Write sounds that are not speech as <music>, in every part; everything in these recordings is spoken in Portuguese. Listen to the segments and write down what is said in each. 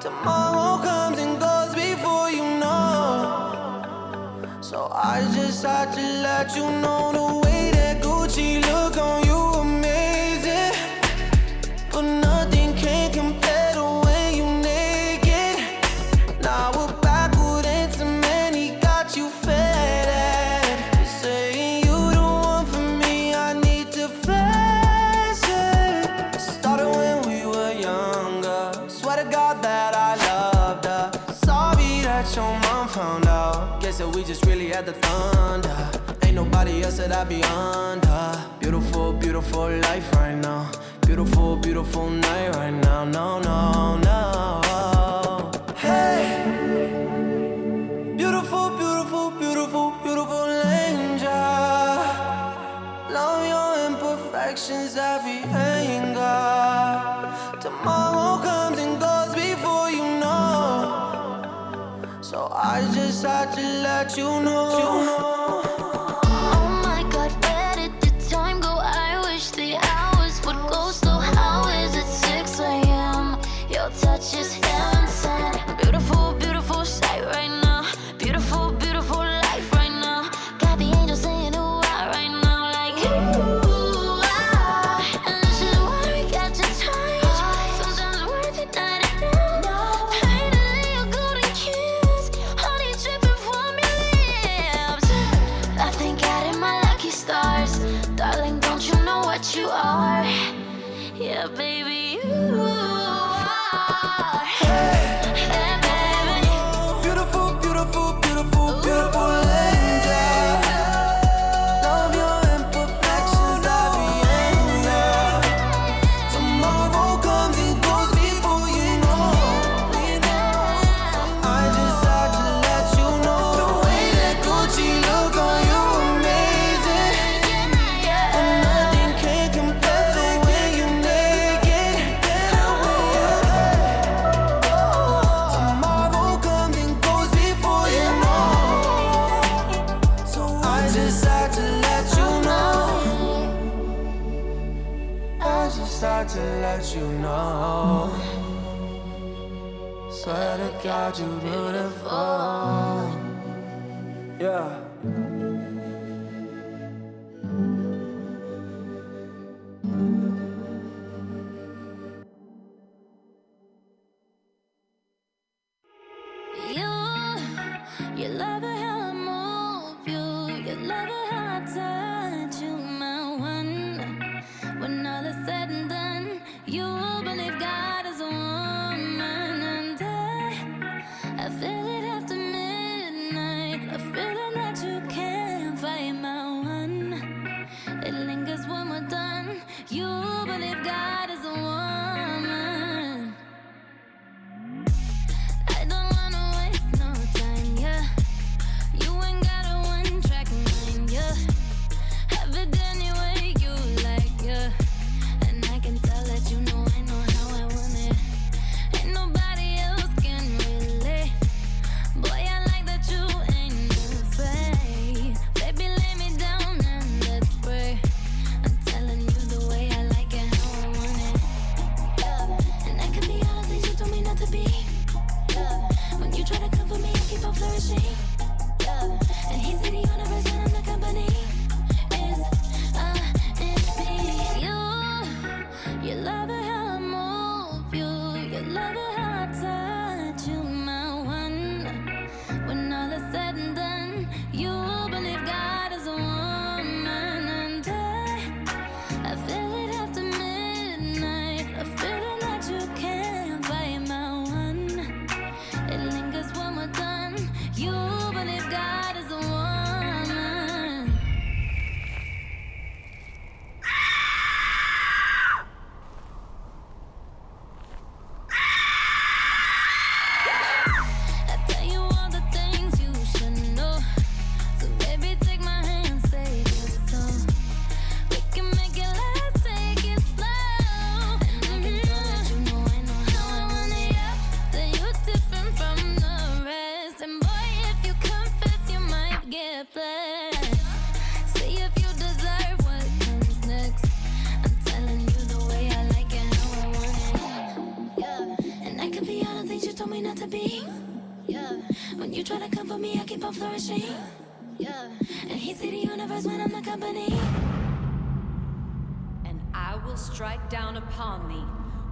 Tomorrow comes and goes before you know. So I just had to let you know that I be under. Beautiful, beautiful life right now. Beautiful, beautiful night right now. No, no, no. Hey, beautiful, beautiful, beautiful, beautiful angel. Love your imperfections, every anger. Tomorrow comes and goes before you know. So I just had to let you know. just had to let you know. I just had to let you know. Swear to God, you're beautiful. Yeah.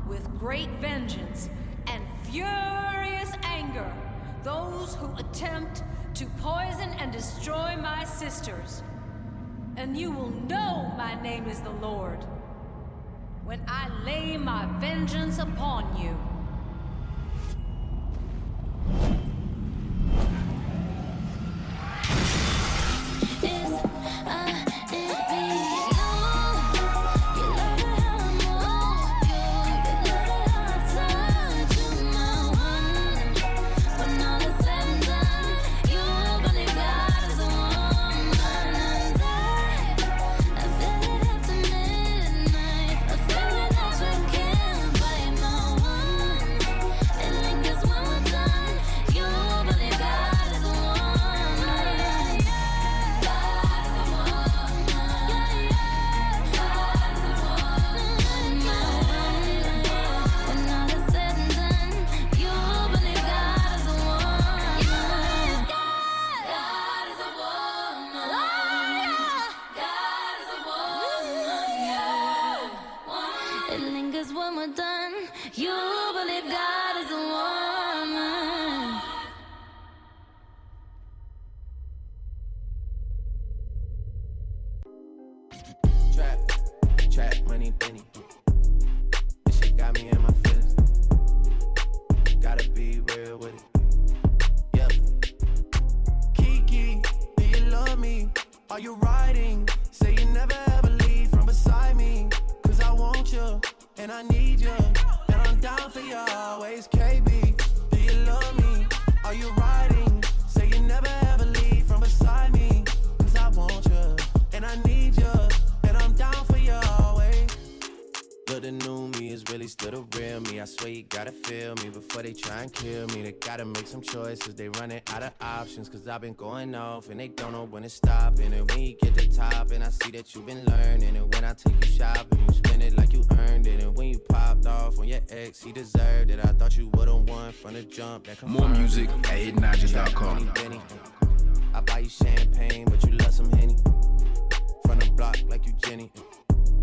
With great vengeance and furious anger those who attempt to poison and destroy my sisters. And you will know my name is the Lord when I lay my vengeance upon you. Choices, they running out of options. Cause I've been going off and they don't know when to stop. And when you get to top, and I see that you've been learning. And when I take you shopping, you spend it like you earned it. And when you popped off on your ex, he deserved it. I thought you would've won from the jump. That More music at hitnaja.com. I buy you champagne, but you love some Henny. From the block like you Jenny.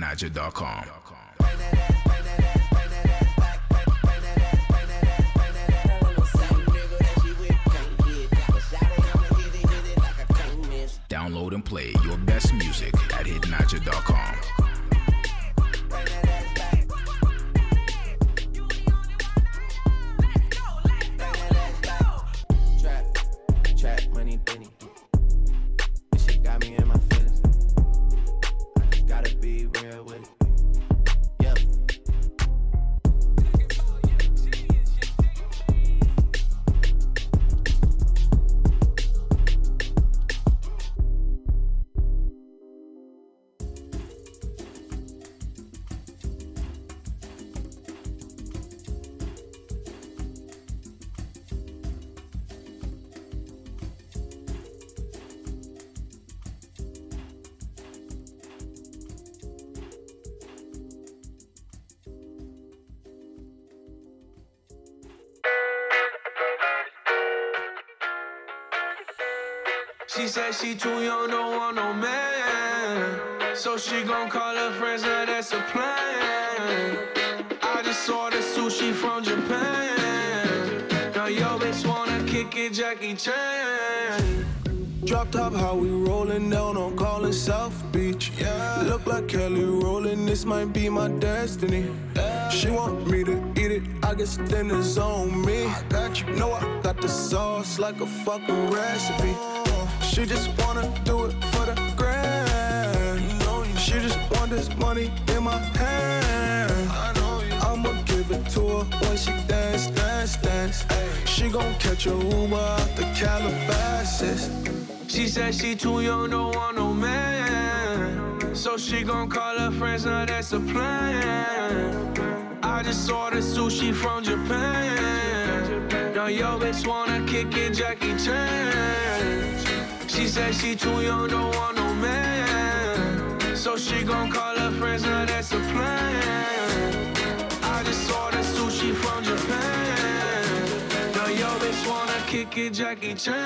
hitnaja.com. Download and play your best music at hitnaja.com. be real She she too young, don't want no man. So she gon' call her friends, now that's a plan. I just ordered sushi from Japan. Now yo bitch wanna kick it, Jackie Chan. Drop top, how we rollin' down on callin' South Beach. Yeah. Look like Kelly rollin', this might be my destiny. She want me to eat it, I guess then it's on me. I got you, know I got the sauce like a fucking recipe. She just wanna do it for the grand. She just want this money in my hand. I'ma give it to her when she dance, dance, dance. She gon' catch a Uber out the Calabasas. She said she too young, don't want no man. So she gon' call her friends, now that's a plan. I just ordered sushi from Japan. Now yo bitch wanna kick it, Jackie Chan. She said she too young, don't want no man. So she gon' call her friends, now that's a plan. I just saw ordered sushi from Japan. Now yo bitch wanna kick it, Jackie Chan.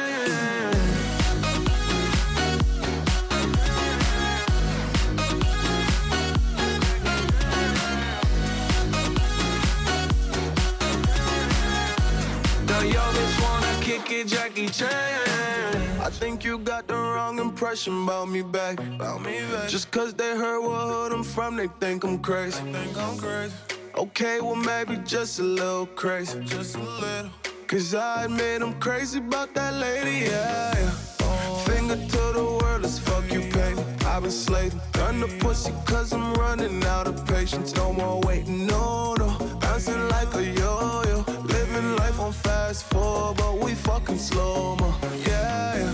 Now yo bitch wanna kick it, Jackie Chan. I think you got the wrong impression about me back. About me back. Just cause they heard what hood I'm from, they think I'm crazy. Think I'm crazy. Okay, well maybe just a little crazy. Just a little. Cause I admit I'm crazy about that lady, yeah. yeah. Finger to the world, let's fuck you, baby. I've been slaving. Done the pussy cause I'm running out of patience. No more waiting, no, no. Bouncing like a yo-yo. Living life on fast forward, but we fucking slow mo. Yeah, yeah.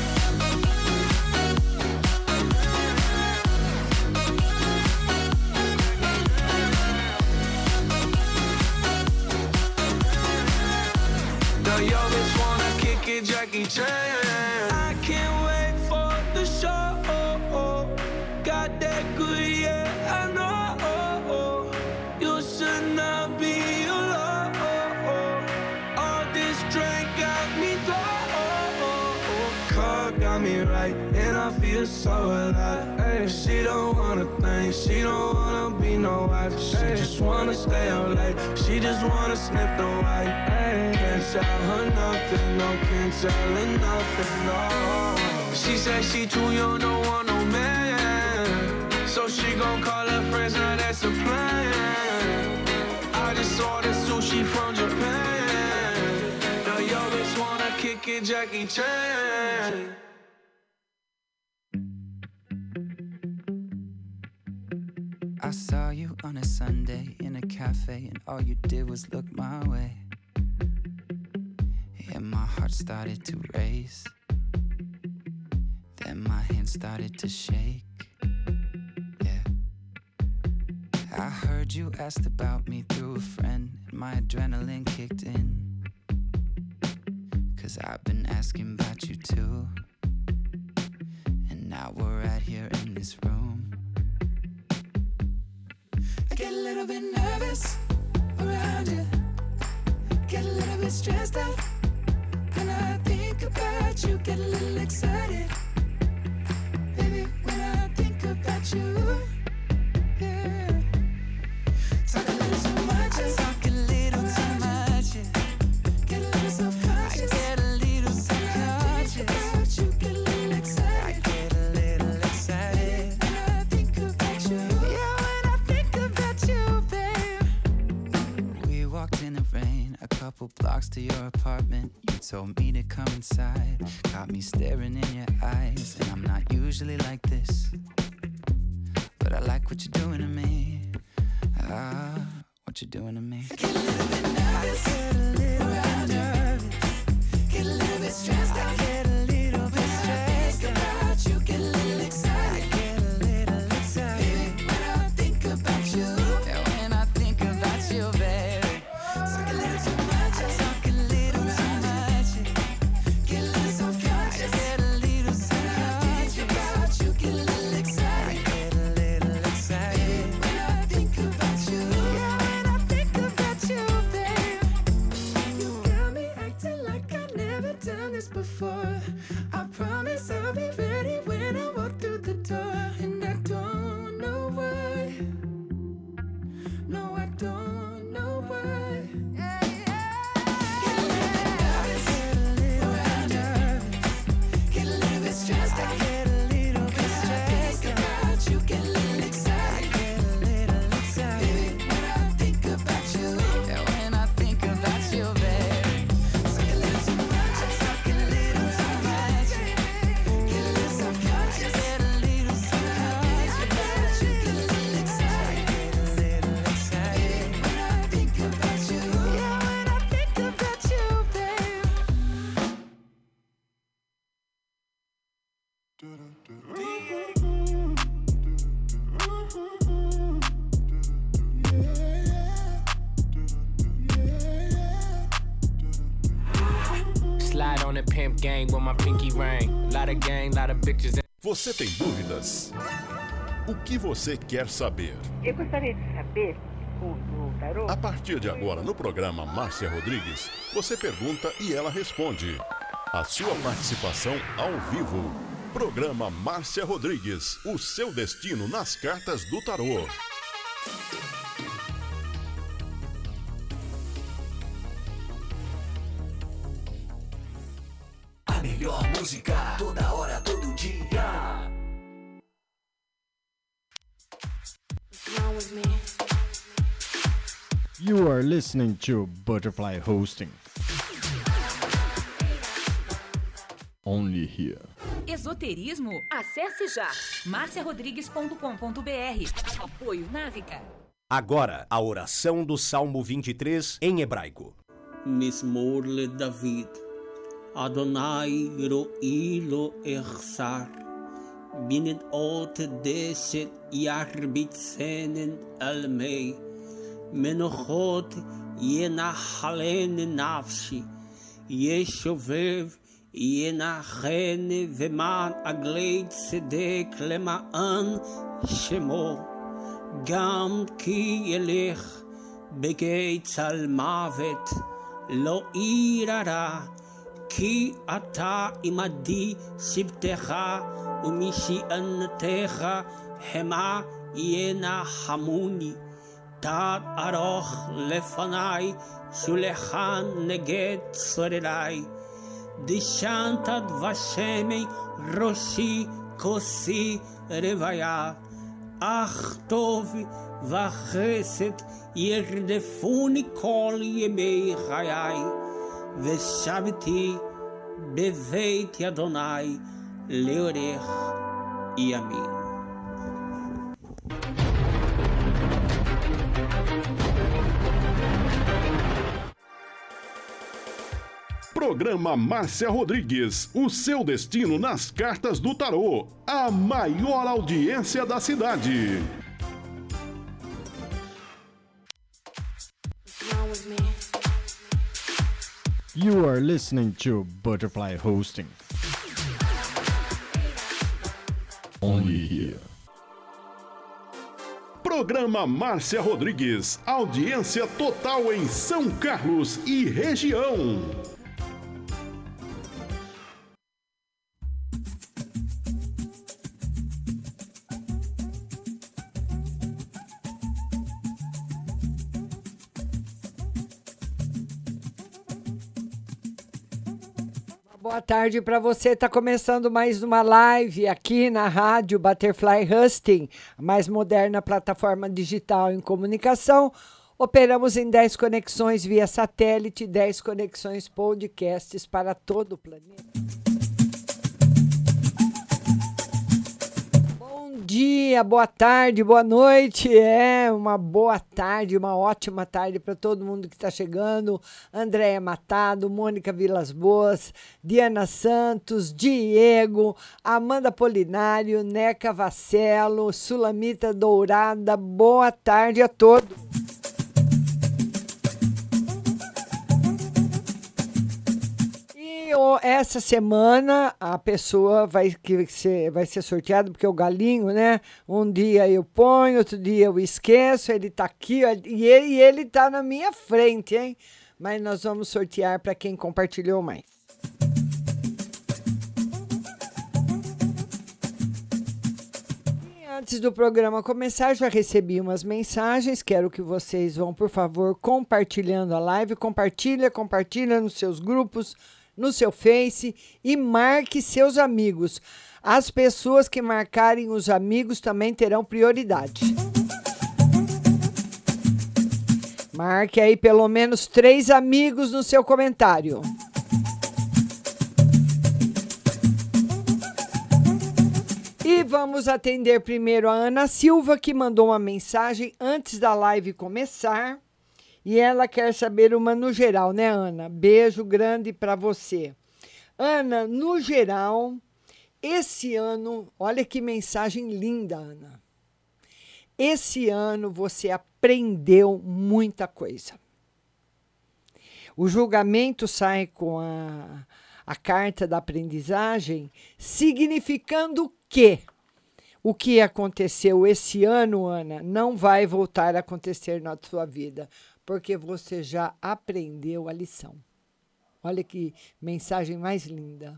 Kick it, Jackie Chan. I can't wait for the show. Got that good, yeah, I know. You should not be alone. All this drink got me low. Car got me right, and I feel so alive. She don't wanna think, she don't wanna be no wife. She just wanna stay out late, she just wanna sniff the white. Can't tell her nothing, no, can't tell her nothing, no. She said she too young, don't want no man. So she gon' call her friends, now that's a plan. I just ordered sushi from Japan. Now yo bitch wanna kick it, Jackie Chan. I saw you on a Sunday in a cafe, and all you did was look my way. And my heart started to race. Then my hands started to shake. Yeah. I heard you asked about me through a friend, and my adrenaline kicked in. Cause I've been asking about you too. And now we're right here in this room. Little bit nervous around you. Get a little bit stressed out. When I think about you, get a little excited. Baby, when I think about you, your apartment. You told me to come inside, got me staring in your eyes. And I'm not usually like this, but I like what you're doing to me. Ah, what you're doing to me. Nervous, get a little bit nervous, on the pimp gang with my pinky ring. Lot of gang, lot of bitches. Você tem dúvidas? O que você quer saber? Eu gostaria de saber, o, o tarô, A partir de agora, no programa Márcia Rodrigues, você pergunta e ela responde. A sua participação ao vivo. Programa Márcia Rodrigues, o seu destino nas cartas do tarô. música toda hora, todo dia. You are listening to Butterfly Hosting. Only here. Esoterismo? Acesse já marciarodrigues.com.br. Apoio Návica. Agora, a oração do Salmo 23 em hebraico. Mismorle David אדוני רואי לו אחסר. בנדעות דשת ירביצנן על מי. מנוחות ינחלן נפשי. ישובב ינחן ומען עגלי צדק למען שמו. גם כי ילך בגיא צל מוות, לא ירא כי אתה עמדי שבטך ומשענתך המה ינחמוני. תת ארוך לפניי, שולחן נגד צורריי. דשנת דבשמי ראשי כוסי רוויה. אך טוב וחסד ירדפוני כל ימי חיי, Veshaviti, Beveit Adonai, Leorer e Amin. Programa Márcia Rodrigues, o seu destino nas cartas do tarô, a maior audiência da cidade. You are listening to Butterfly Hosting. Only here. Programa Márcia Rodrigues, audiência total em São Carlos e região. Tarde para você. Está começando mais uma live aqui na rádio Butterfly Husting, a mais moderna plataforma digital em comunicação. Operamos em 10 conexões via satélite, 10 conexões podcasts para todo o planeta. Dia, boa tarde, boa noite. É uma boa tarde, uma ótima tarde para todo mundo que está chegando. Andréia Matado, Mônica Vilas Boas, Diana Santos, Diego, Amanda Polinário, Neca Vacelo, Sulamita Dourada. Boa tarde a todos. essa semana, a pessoa vai, que ser, vai ser sorteada, porque o galinho, né? Um dia eu ponho, outro dia eu esqueço, ele tá aqui e ele, ele tá na minha frente, hein? Mas nós vamos sortear para quem compartilhou mais. antes do programa começar, já recebi umas mensagens. Quero que vocês vão, por favor, compartilhando a live. Compartilha, compartilha nos seus grupos, no seu Face e marque seus amigos. As pessoas que marcarem os amigos também terão prioridade. Marque aí pelo menos três amigos no seu comentário. E vamos atender primeiro a Ana Silva, que mandou uma mensagem antes da live começar. E ela quer saber uma no geral, né, Ana? Beijo grande para você. Ana, no geral, esse ano, olha que mensagem linda, Ana. Esse ano você aprendeu muita coisa. O julgamento sai com a, a carta da aprendizagem, significando que o que aconteceu esse ano, Ana, não vai voltar a acontecer na sua vida, porque você já aprendeu a lição. Olha que mensagem mais linda.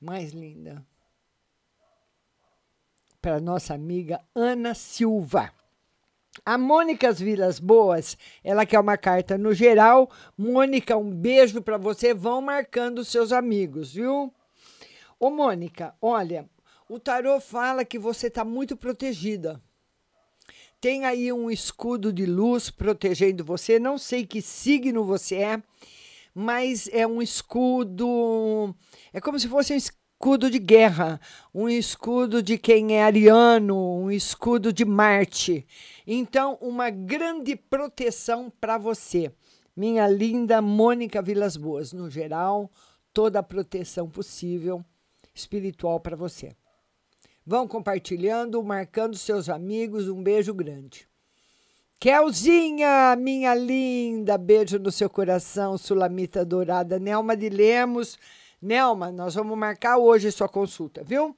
Mais linda. Para nossa amiga Ana Silva. A Mônica Vilas Boas, ela quer uma carta no geral. Mônica, um beijo para você. Vão marcando seus amigos, viu? Ô, Mônica, olha, o tarô fala que você está muito protegida. Tem aí um escudo de luz protegendo você. Não sei que signo você é, mas é um escudo. É como se fosse um escudo de guerra, um escudo de quem é ariano, um escudo de Marte. Então, uma grande proteção para você, minha linda Mônica Vilas Boas. No geral, toda a proteção possível espiritual para você. Vão compartilhando, marcando seus amigos. Um beijo grande. Kelzinha, minha linda, beijo no seu coração, Sulamita Dourada. Nelma de Lemos. Nelma, nós vamos marcar hoje sua consulta, viu?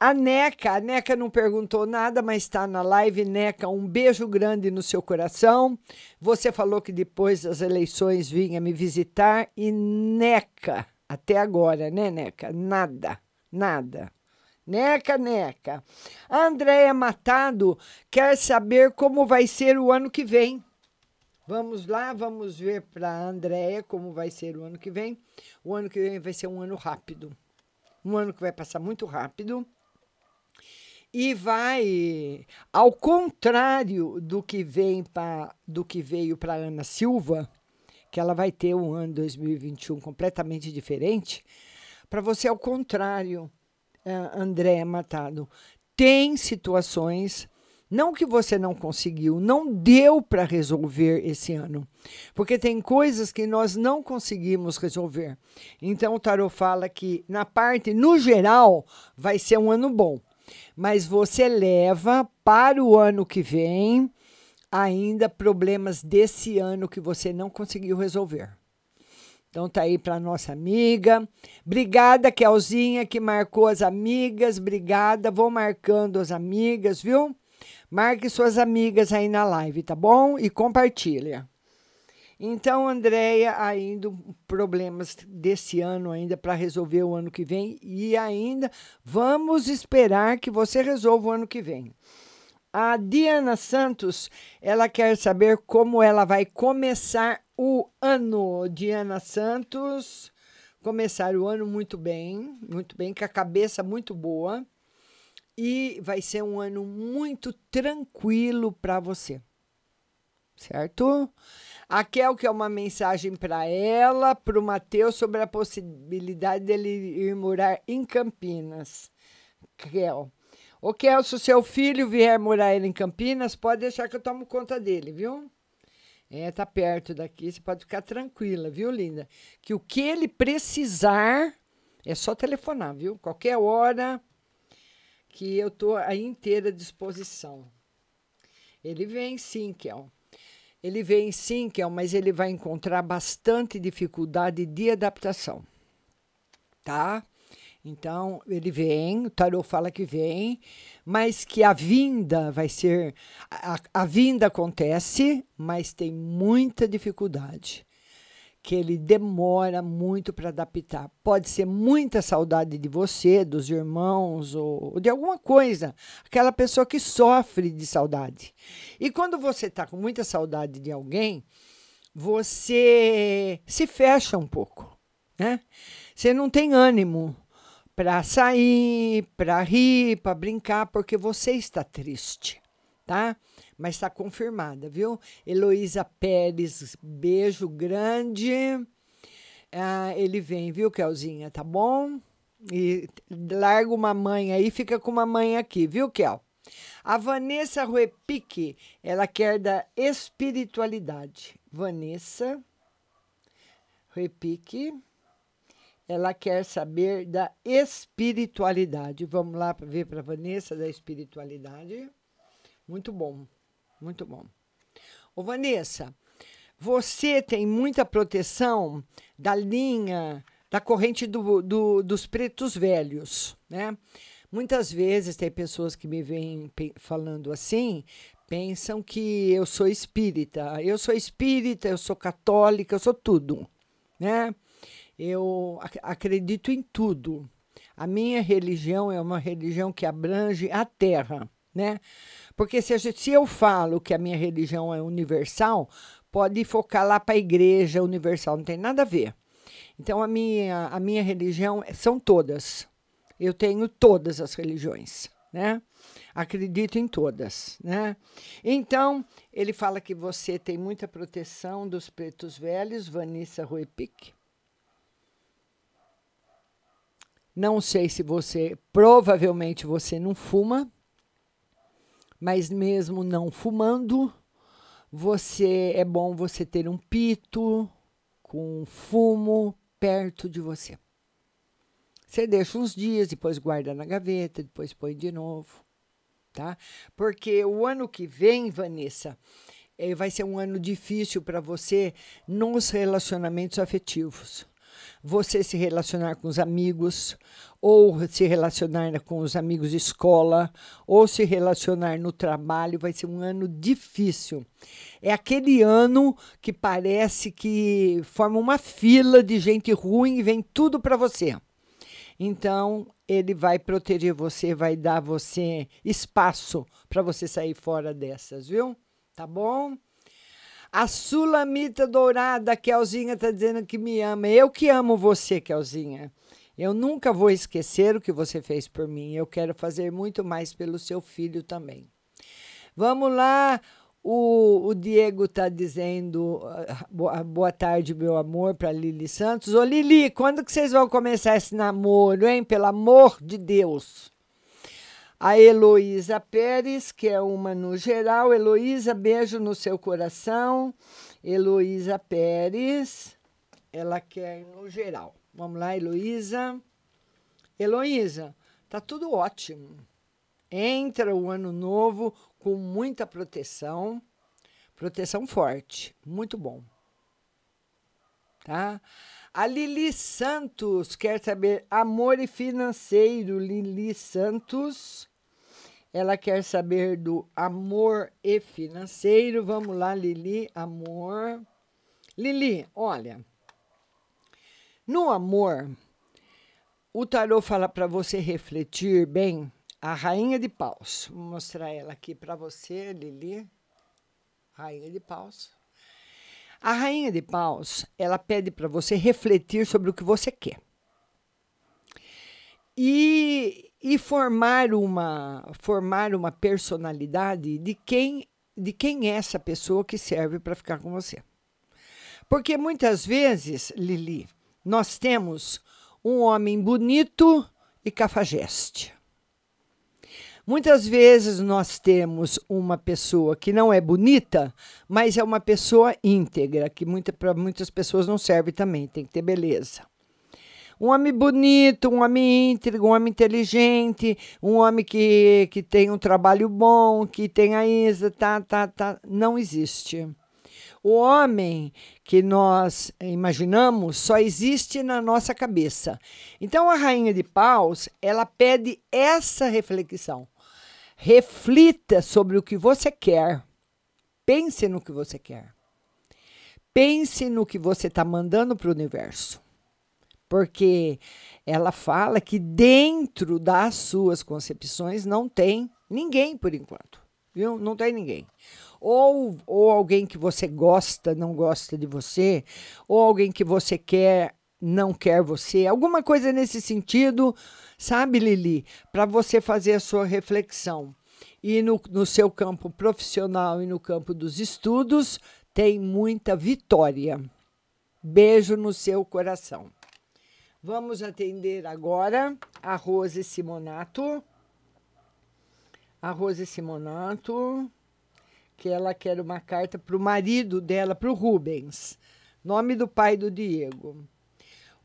A Neca, a Neca não perguntou nada, mas está na live. Neca, um beijo grande no seu coração. Você falou que depois das eleições vinha me visitar. E Neca, até agora, né, Neca? Nada, nada. Neca, neca. A Andréia Matado quer saber como vai ser o ano que vem. Vamos lá, vamos ver para a Andréia como vai ser o ano que vem. O ano que vem vai ser um ano rápido. Um ano que vai passar muito rápido. E vai, ao contrário do que vem pra, do que veio para Ana Silva, que ela vai ter um ano 2021 completamente diferente, para você ao contrário uh, André Matado, tem situações, não que você não conseguiu, não deu para resolver esse ano, porque tem coisas que nós não conseguimos resolver. Então o Tarot fala que, na parte, no geral, vai ser um ano bom, mas você leva para o ano que vem ainda problemas desse ano que você não conseguiu resolver. Então tá aí para nossa amiga. Obrigada, Kelzinha, que marcou as amigas. Obrigada. Vou marcando as amigas, viu? Marque suas amigas aí na live, tá bom? E compartilha. Então, Andréia, ainda problemas desse ano ainda para resolver o ano que vem e ainda vamos esperar que você resolva o ano que vem. A Diana Santos, ela quer saber como ela vai começar o ano. Diana Santos, começar o ano muito bem, muito bem, com a cabeça muito boa. E vai ser um ano muito tranquilo para você. Certo? A Kel que é uma mensagem para ela, para o Matheus, sobre a possibilidade dele ir morar em Campinas. Kel. Ô, Kel, se o seu filho vier morar em Campinas, pode deixar que eu tomo conta dele, viu? É, tá perto daqui, você pode ficar tranquila, viu, linda? Que o que ele precisar é só telefonar, viu? Qualquer hora que eu tô à inteira disposição. Ele vem sim, Kel. Ele vem sim, Kel, mas ele vai encontrar bastante dificuldade de adaptação. Tá? Então, ele vem, o tarô fala que vem, mas que a vinda vai ser. A, a vinda acontece, mas tem muita dificuldade. que ele demora muito para adaptar. Pode ser muita saudade de você, dos irmãos ou de alguma coisa. Aquela pessoa que sofre de saudade. E quando você está com muita saudade de alguém, você se fecha um pouco, né? Você não tem ânimo para sair, para rir, para brincar, porque você está triste, tá? Mas está confirmada, viu? Heloísa Pérez, beijo grande. Ah, ele vem, viu, Kelzinha? Tá bom? E larga uma mãe aí, fica com uma mãe aqui, viu, Kel? A Vanessa Ruepique, ela quer da espiritualidade. Vanessa Ruepique, ela quer saber da espiritualidade. Vamos lá ver para Vanessa da espiritualidade. Muito bom. Muito bom. Ô, Vanessa, você tem muita proteção da linha, da corrente do, do, dos pretos velhos, né? Muitas vezes tem pessoas que me vêm falando assim, pensam que eu sou espírita. Eu sou espírita, eu sou católica, eu sou tudo, né? Eu ac acredito em tudo. A minha religião é uma religião que abrange a terra, né? Porque se, gente, se eu falo que a minha religião é universal, pode focar lá para a igreja universal, não tem nada a ver. Então, a minha, a minha religião são todas. Eu tenho todas as religiões, né? Acredito em todas, né? Então, ele fala que você tem muita proteção dos pretos velhos, Vanessa Ruepic. Não sei se você, provavelmente você não fuma, mas mesmo não fumando, você é bom você ter um pito com fumo perto de você. Você deixa uns dias, depois guarda na gaveta, depois põe de novo, tá? Porque o ano que vem, Vanessa, eh, vai ser um ano difícil para você nos relacionamentos afetivos você se relacionar com os amigos, ou se relacionar com os amigos de escola, ou se relacionar no trabalho, vai ser um ano difícil. É aquele ano que parece que forma uma fila de gente ruim e vem tudo para você. Então, ele vai proteger você, vai dar você espaço para você sair fora dessas, viu? Tá bom? A Sulamita Dourada, Kelzinha está dizendo que me ama. Eu que amo você, Kelzinha. Eu nunca vou esquecer o que você fez por mim. Eu quero fazer muito mais pelo seu filho também. Vamos lá. O, o Diego está dizendo ah, boa, boa tarde, meu amor, para Lili Santos. Ô, Lili, quando que vocês vão começar esse namoro, hein? Pelo amor de Deus. A Heloísa Pérez, que é uma no geral. Heloísa, beijo no seu coração. Heloísa Pérez, ela quer no geral. Vamos lá, Heloísa. Heloísa, tá tudo ótimo. Entra o ano novo com muita proteção, proteção forte, muito bom. Tá? A Lili Santos quer saber amor e financeiro. Lili Santos. Ela quer saber do amor e financeiro. Vamos lá, Lili, amor. Lili, olha. No amor, o tarô fala para você refletir bem a rainha de paus. Vou mostrar ela aqui para você, Lili. Rainha de paus. A rainha de paus, ela pede para você refletir sobre o que você quer. E, e formar uma formar uma personalidade de quem de quem é essa pessoa que serve para ficar com você. Porque muitas vezes, Lili, nós temos um homem bonito e cafajeste. Muitas vezes nós temos uma pessoa que não é bonita, mas é uma pessoa íntegra, que muita, para muitas pessoas não serve também, tem que ter beleza. Um homem bonito, um homem íntegro, um homem inteligente, um homem que, que tem um trabalho bom, que tem a Isa, tá, tá, tá, não existe. O homem que nós imaginamos só existe na nossa cabeça. Então a rainha de paus, ela pede essa reflexão. Reflita sobre o que você quer. Pense no que você quer. pense no que você está mandando para o universo. Porque ela fala que dentro das suas concepções não tem ninguém por enquanto. Viu? Não tem ninguém. Ou, ou alguém que você gosta não gosta de você, ou alguém que você quer não quer você, alguma coisa nesse sentido, sabe, Lili? Para você fazer a sua reflexão. E no, no seu campo profissional e no campo dos estudos, tem muita vitória. Beijo no seu coração. Vamos atender agora a Rose Simonato. A Rose Simonato, que ela quer uma carta para o marido dela, para o Rubens. Nome do pai do Diego.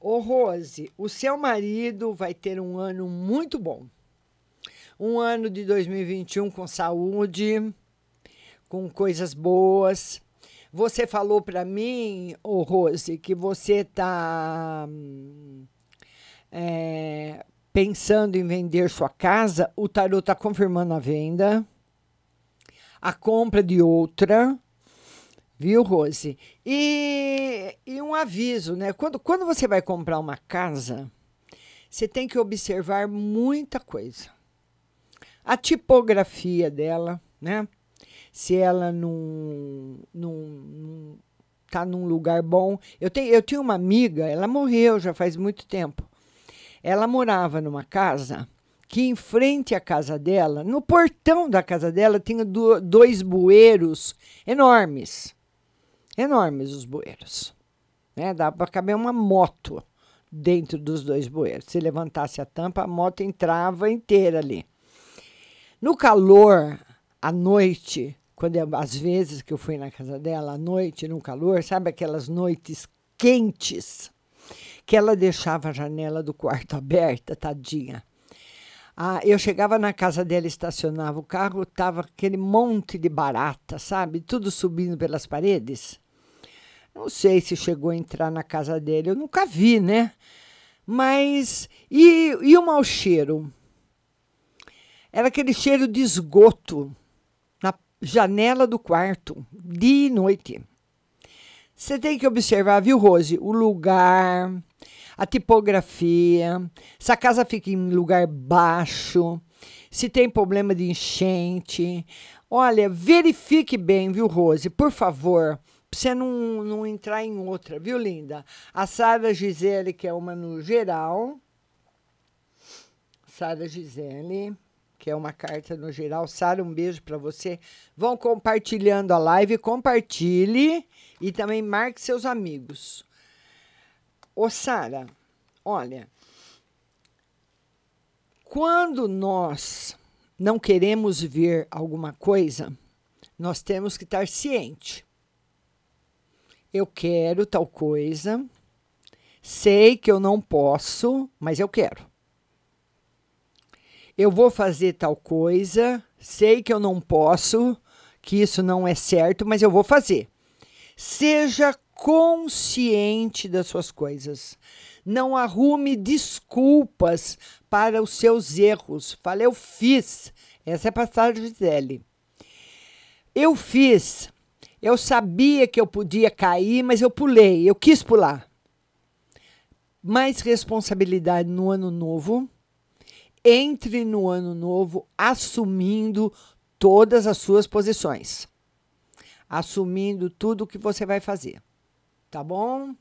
Ô Rose, o seu marido vai ter um ano muito bom. Um ano de 2021 com saúde, com coisas boas. Você falou para mim, ô Rose, que você está é, pensando em vender sua casa. O tarot está confirmando a venda, a compra de outra Viu, Rose? E, e um aviso, né? Quando, quando você vai comprar uma casa, você tem que observar muita coisa. A tipografia dela, né? Se ela não, não, não tá num lugar bom. Eu, tenho, eu tinha uma amiga, ela morreu já faz muito tempo. Ela morava numa casa que em frente à casa dela, no portão da casa dela, tinha do, dois bueiros enormes enormes os bueiros. Né? Dá para caber uma moto dentro dos dois bueiros. Se levantasse a tampa, a moto entrava inteira ali. No calor, à noite, quando eu, às vezes que eu fui na casa dela, à noite, no calor, sabe aquelas noites quentes, que ela deixava a janela do quarto <laughs> aberta, tadinha. Ah, eu chegava na casa dela, estacionava o carro, tava aquele monte de barata, sabe? Tudo subindo pelas paredes. Não sei se chegou a entrar na casa dele, eu nunca vi, né? Mas. E, e o mau cheiro? Era aquele cheiro de esgoto na janela do quarto, dia e noite. Você tem que observar, viu, Rose? O lugar, a tipografia, se a casa fica em lugar baixo, se tem problema de enchente. Olha, verifique bem, viu, Rose? Por favor pra você não, não entrar em outra, viu, linda? A Sara Gisele, que é uma no geral. Sara Gisele, que é uma carta no geral. Sara, um beijo para você. Vão compartilhando a live, compartilhe e também marque seus amigos. Ô, Sara, olha, quando nós não queremos ver alguma coisa, nós temos que estar ciente eu quero tal coisa, sei que eu não posso, mas eu quero. Eu vou fazer tal coisa, sei que eu não posso, que isso não é certo, mas eu vou fazer. Seja consciente das suas coisas. Não arrume desculpas para os seus erros. Fale, eu fiz. Essa é a passagem de Gisele. Eu fiz eu sabia que eu podia cair, mas eu pulei, eu quis pular. Mais responsabilidade no ano novo. Entre no ano novo assumindo todas as suas posições. Assumindo tudo o que você vai fazer. Tá bom?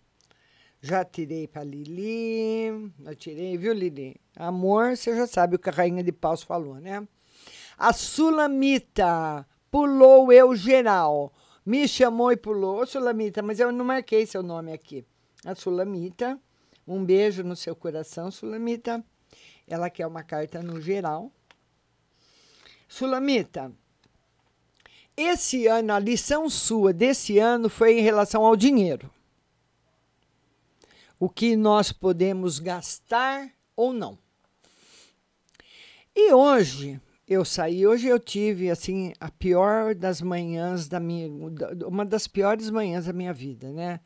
Já tirei para Lili. Já tirei, viu, Lili? Amor, você já sabe o que a Rainha de Paus falou, né? A Sulamita pulou eu geral. Me chamou e pulou, Sulamita, mas eu não marquei seu nome aqui. A Sulamita, um beijo no seu coração, Sulamita. Ela quer uma carta no geral. Sulamita, esse ano, a lição sua desse ano foi em relação ao dinheiro. O que nós podemos gastar ou não. E hoje, eu saí. Hoje eu tive assim a pior das manhãs da minha, uma das piores manhãs da minha vida, né?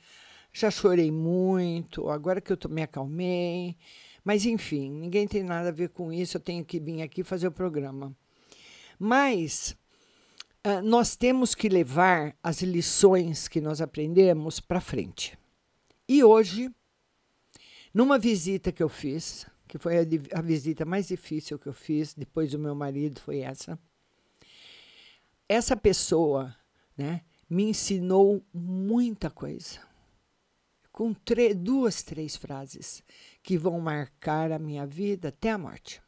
Já chorei muito. Agora que eu tô, me acalmei, mas enfim, ninguém tem nada a ver com isso. Eu tenho que vir aqui fazer o programa. Mas ah, nós temos que levar as lições que nós aprendemos para frente. E hoje, numa visita que eu fiz, que foi a, a visita mais difícil que eu fiz depois do meu marido, foi essa. Essa pessoa, né, me ensinou muita coisa. Com duas, três frases que vão marcar a minha vida até a morte.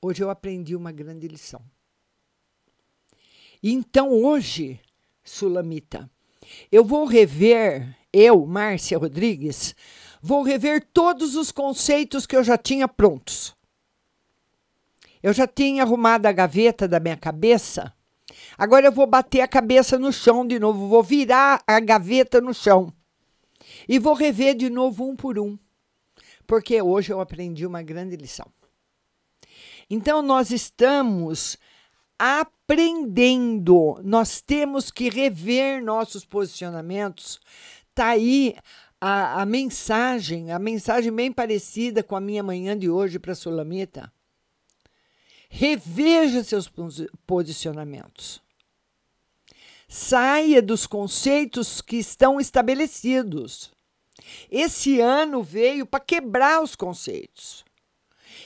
Hoje eu aprendi uma grande lição. Então hoje, Sulamita, eu vou rever, eu, Márcia Rodrigues, vou rever todos os conceitos que eu já tinha prontos. Eu já tinha arrumado a gaveta da minha cabeça. Agora eu vou bater a cabeça no chão de novo, vou virar a gaveta no chão. E vou rever de novo um por um. Porque hoje eu aprendi uma grande lição. Então nós estamos aprendendo, nós temos que rever nossos posicionamentos. Tá aí a, a mensagem, a mensagem bem parecida com a minha manhã de hoje para a Sulamita. Reveja seus posi- posicionamentos. Saia dos conceitos que estão estabelecidos. Esse ano veio para quebrar os conceitos.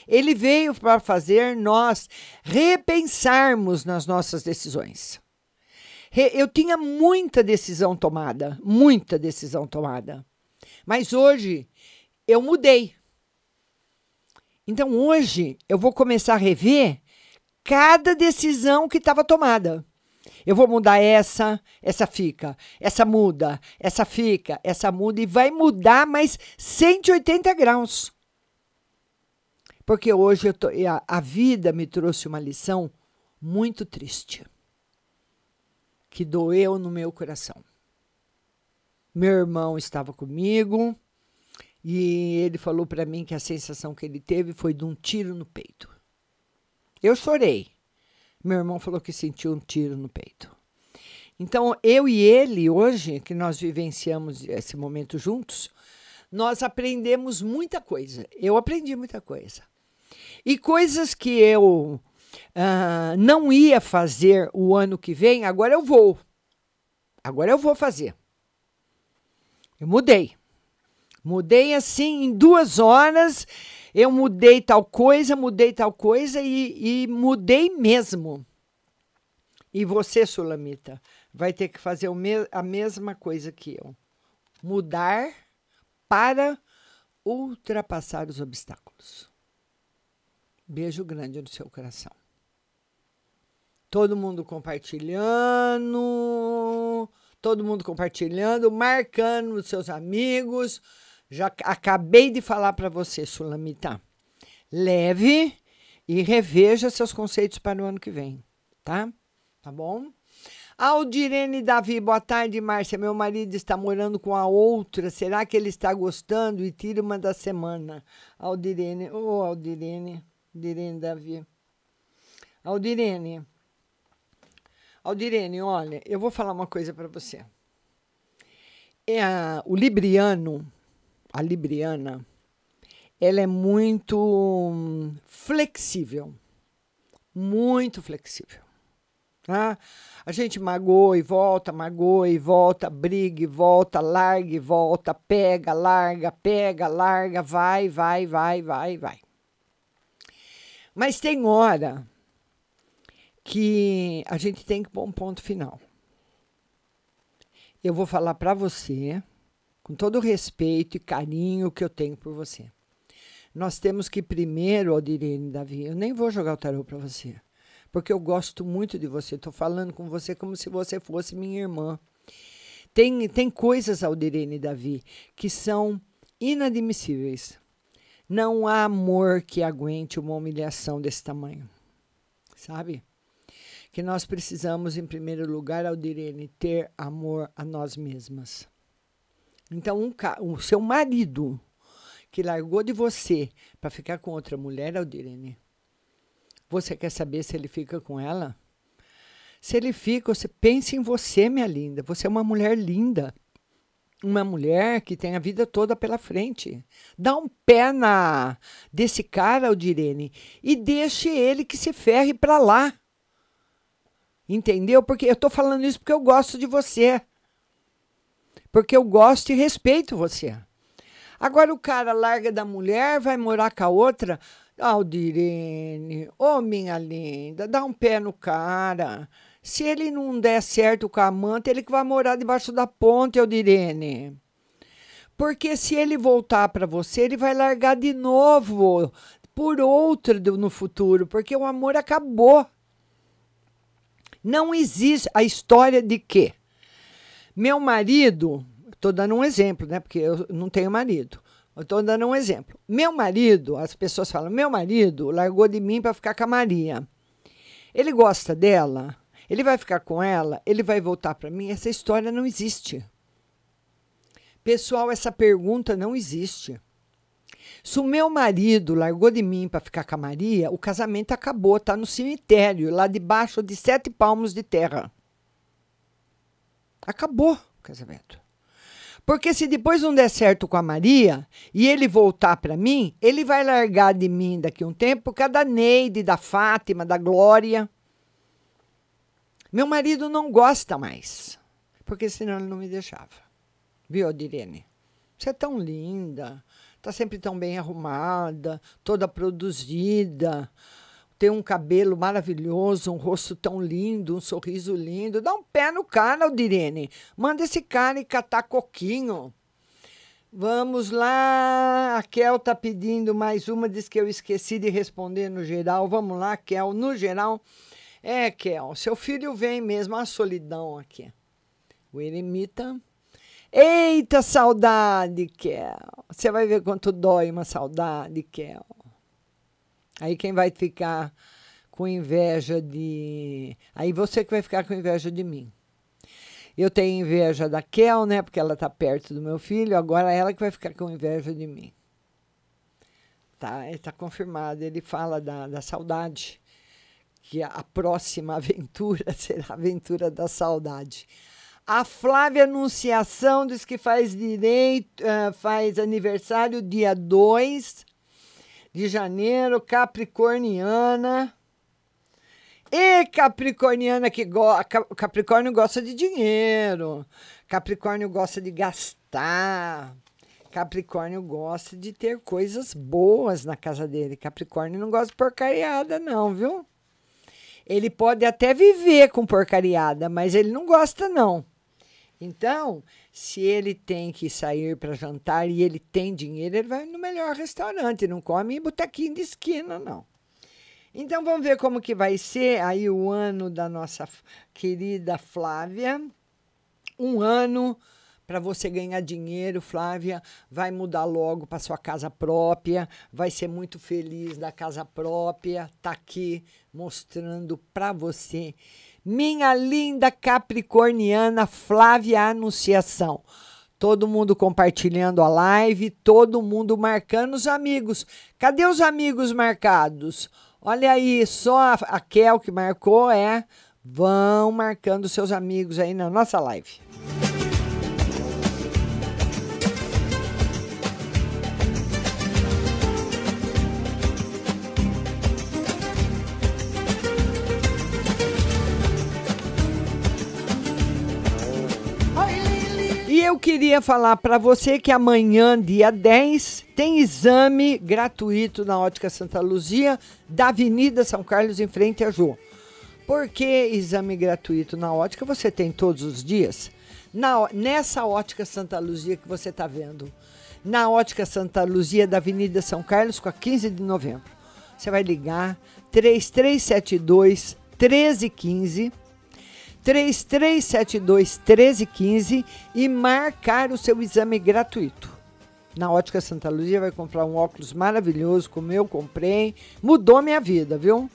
Ele veio para fazer nós repensarmos nas nossas decisões. Eu tinha muita decisão tomada, muita decisão tomada. Mas hoje eu mudei. Então hoje eu vou começar a rever cada decisão que estava tomada. Eu vou mudar essa, essa fica, essa muda, essa fica, essa muda e vai mudar mais 180 graus. Porque hoje tô, a, a vida me trouxe uma lição muito triste, que doeu no meu coração. Meu irmão estava comigo e ele falou para mim que a sensação que ele teve foi de um tiro no peito. Eu chorei. Meu irmão falou que sentiu um tiro no peito. Então, eu e ele, hoje, que nós vivenciamos esse momento juntos, nós aprendemos muita coisa. Eu aprendi muita coisa. E coisas que eu ah, não ia fazer o ano que vem, agora eu vou. Agora eu vou fazer. Eu mudei. Mudei assim, em duas horas, eu mudei tal coisa, mudei tal coisa e, e mudei mesmo. E você, Sulamita, vai ter que fazer me a mesma coisa que eu. Mudar para ultrapassar os obstáculos. Beijo grande no seu coração. Todo mundo compartilhando, todo mundo compartilhando, marcando os seus amigos. Já ac- acabei de falar para você, Sulamita. Leve e reveja seus conceitos para o ano que vem, tá? Tá bom? Aldirene Davi, boa tarde, Márcia. Meu marido está morando com a outra. Será que ele está gostando? E tira uma da semana. Aldirene, ô oh, Aldirene, Aldirene Davi. Aldirene, Aldirene, olha, eu vou falar uma coisa para você. É o libriano, a libriana, ela é muito flexível. Muito flexível. Tá? A gente magoa e volta, magoa e volta, briga e volta, larga e volta, pega, larga, pega, larga, vai, vai, vai, vai, vai. Mas tem hora que a gente tem que pôr um ponto final. Eu vou falar para você, com todo o respeito e carinho que eu tenho por você. Nós temos que primeiro, Aldirene Davi, eu nem vou jogar o tarô para você, porque eu gosto muito de você. Estou falando com você como se você fosse minha irmã. Tem, tem coisas, Aldirene Davi, que são inadmissíveis. Não há amor que aguente uma humilhação desse tamanho. Sabe? Que nós precisamos, em primeiro lugar, Aldirene, ter amor a nós mesmas. Então, um, o seu marido que largou de você para ficar com outra mulher, Aldirene, você quer saber se ele fica com ela? Se ele fica, você pense em você, minha linda. Você é uma mulher linda. Uma mulher que tem a vida toda pela frente. Dá um pé na desse cara, Aldirene, e deixe ele que se ferre para lá. Entendeu? Porque eu tô falando isso porque eu gosto de você. Porque eu gosto e respeito você. Agora o cara larga da mulher, vai morar com a outra. Aldirene, ô minha linda, dá um pé no cara. Se ele não der certo com a amante, ele que vai morar debaixo da ponte, Aldirene. Porque se ele voltar para você, ele vai largar de novo por outra do- no futuro, porque o amor acabou. Não existe a história de que meu marido, estou dando um exemplo, né? Porque eu não tenho marido. Estou dando um exemplo. Meu marido, as pessoas falam, meu marido largou de mim para ficar com a Maria. Ele gosta dela, ele vai ficar com ela, ele vai voltar para mim. Essa história não existe. Pessoal, essa pergunta não existe. Se o meu marido largou de mim para ficar com a Maria, o casamento acabou, tá no cemitério, lá debaixo de sete palmos de terra. Acabou o casamento. Porque se depois não der certo com a Maria e ele voltar para mim, ele vai largar de mim daqui a um tempo por causa da Neide, da Fátima, da Glória. Meu marido não gosta mais, porque senão ele não me deixava. Viu, Direne? Você é tão linda, tá sempre tão bem arrumada, toda produzida, tem um cabelo maravilhoso, um rosto tão lindo, um sorriso lindo. Dá um pé no cara, Direne. Manda esse cara ir catar coquinho. Vamos lá, a Kel tá pedindo mais uma, diz que eu esqueci de responder no geral. Vamos lá, Kel, no geral. É, Kel, seu filho vem mesmo, a solidão aqui. O eremita. Eita, saudade, Kel. Você vai ver quanto dói uma saudade, Kel. Aí quem vai ficar com inveja de. Aí você que vai ficar com inveja de mim. Eu tenho inveja da Kel, né? Porque ela tá perto do meu filho, agora ela que vai ficar com inveja de mim. Tá, está confirmado. Ele fala da, da saudade, que a próxima <laughs> aventura será a aventura da saudade. A Flávia Anunciação diz que faz direito, uh, faz aniversário dia 2 de janeiro, capricorniana. E capricorniana que go Capricórnio gosta de dinheiro. Capricórnio gosta de gastar. Capricórnio gosta de ter coisas boas na casa dele. Capricórnio não gosta de porcariada, não, viu? Ele pode até viver com porcariada, mas ele não gosta, não. Então, se ele tem que sair para jantar e ele tem dinheiro, ele vai no melhor restaurante, não come em botequinho de esquina, não. Então, vamos ver como que vai ser aí o ano da nossa querida Flávia. Um ano para você ganhar dinheiro, Flávia, vai mudar logo para sua casa própria, vai ser muito feliz da casa própria, tá aqui mostrando para você. Minha linda capricorniana Flávia Anunciação. Todo mundo compartilhando a live, todo mundo marcando os amigos. Cadê os amigos marcados? Olha aí, só a, Kel que marcou é. Vão marcando seus amigos aí na nossa live. Queria falar para você que amanhã, dia 10, tem exame gratuito na Ótica Santa Luzia, da Avenida São Carlos, em frente a Jô. Por que exame gratuito na ótica você tem todos os dias? Na, nessa Ótica Santa Luzia que você está vendo. Na Ótica Santa Luzia, da Avenida São Carlos, com a 15 de novembro. Você vai ligar 3372 1315 3372 1315 e marcar o seu exame gratuito. Na Ótica Santa Luzia vai comprar um óculos maravilhoso, como eu comprei. Mudou minha vida, viu?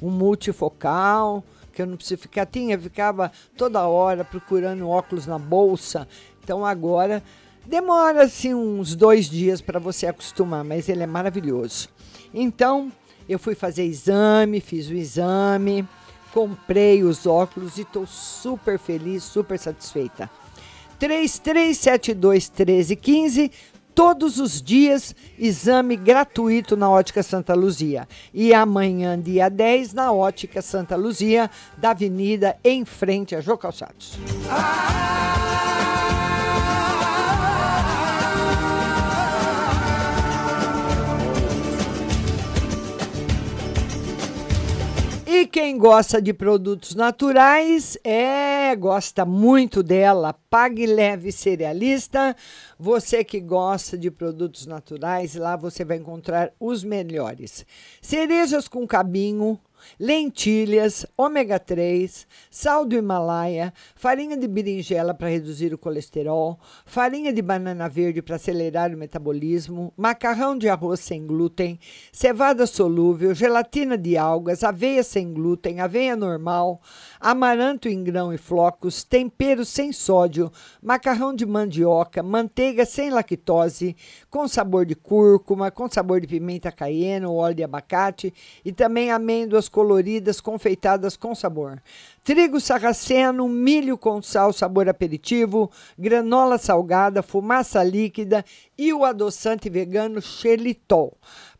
Um multifocal, que eu não preciso ficar. Tinha, ficava toda hora procurando óculos na bolsa. Então agora demora assim uns dois dias para você acostumar, mas ele é maravilhoso. Então eu fui fazer exame, fiz o exame comprei os óculos e estou super feliz, super satisfeita. 3372 1315, todos os dias, exame gratuito na Ótica Santa Luzia. E amanhã, dia 10, na Ótica Santa Luzia, da Avenida, em frente a Jô Calçados. E quem gosta de produtos naturais, é, gosta muito dela. Pague Leve Cerealista. Você que gosta de produtos naturais, lá você vai encontrar os melhores. Cerejas com cabinho, lentilhas, ômega 3, sal do Himalaia, farinha de berinjela para reduzir o colesterol, farinha de banana verde para acelerar o metabolismo, macarrão de arroz sem glúten, cevada solúvel, gelatina de algas, aveia sem glúten, aveia normal, amaranto em grão e flocos, tempero sem sódio, macarrão de mandioca, manteiga sem lactose, com sabor de cúrcuma, com sabor de pimenta caiena óleo de abacate e também amêndoas coloridas confeitadas com sabor. Trigo sarraceno, milho com sal, sabor aperitivo, granola salgada, fumaça líquida e o adoçante vegano xelitol.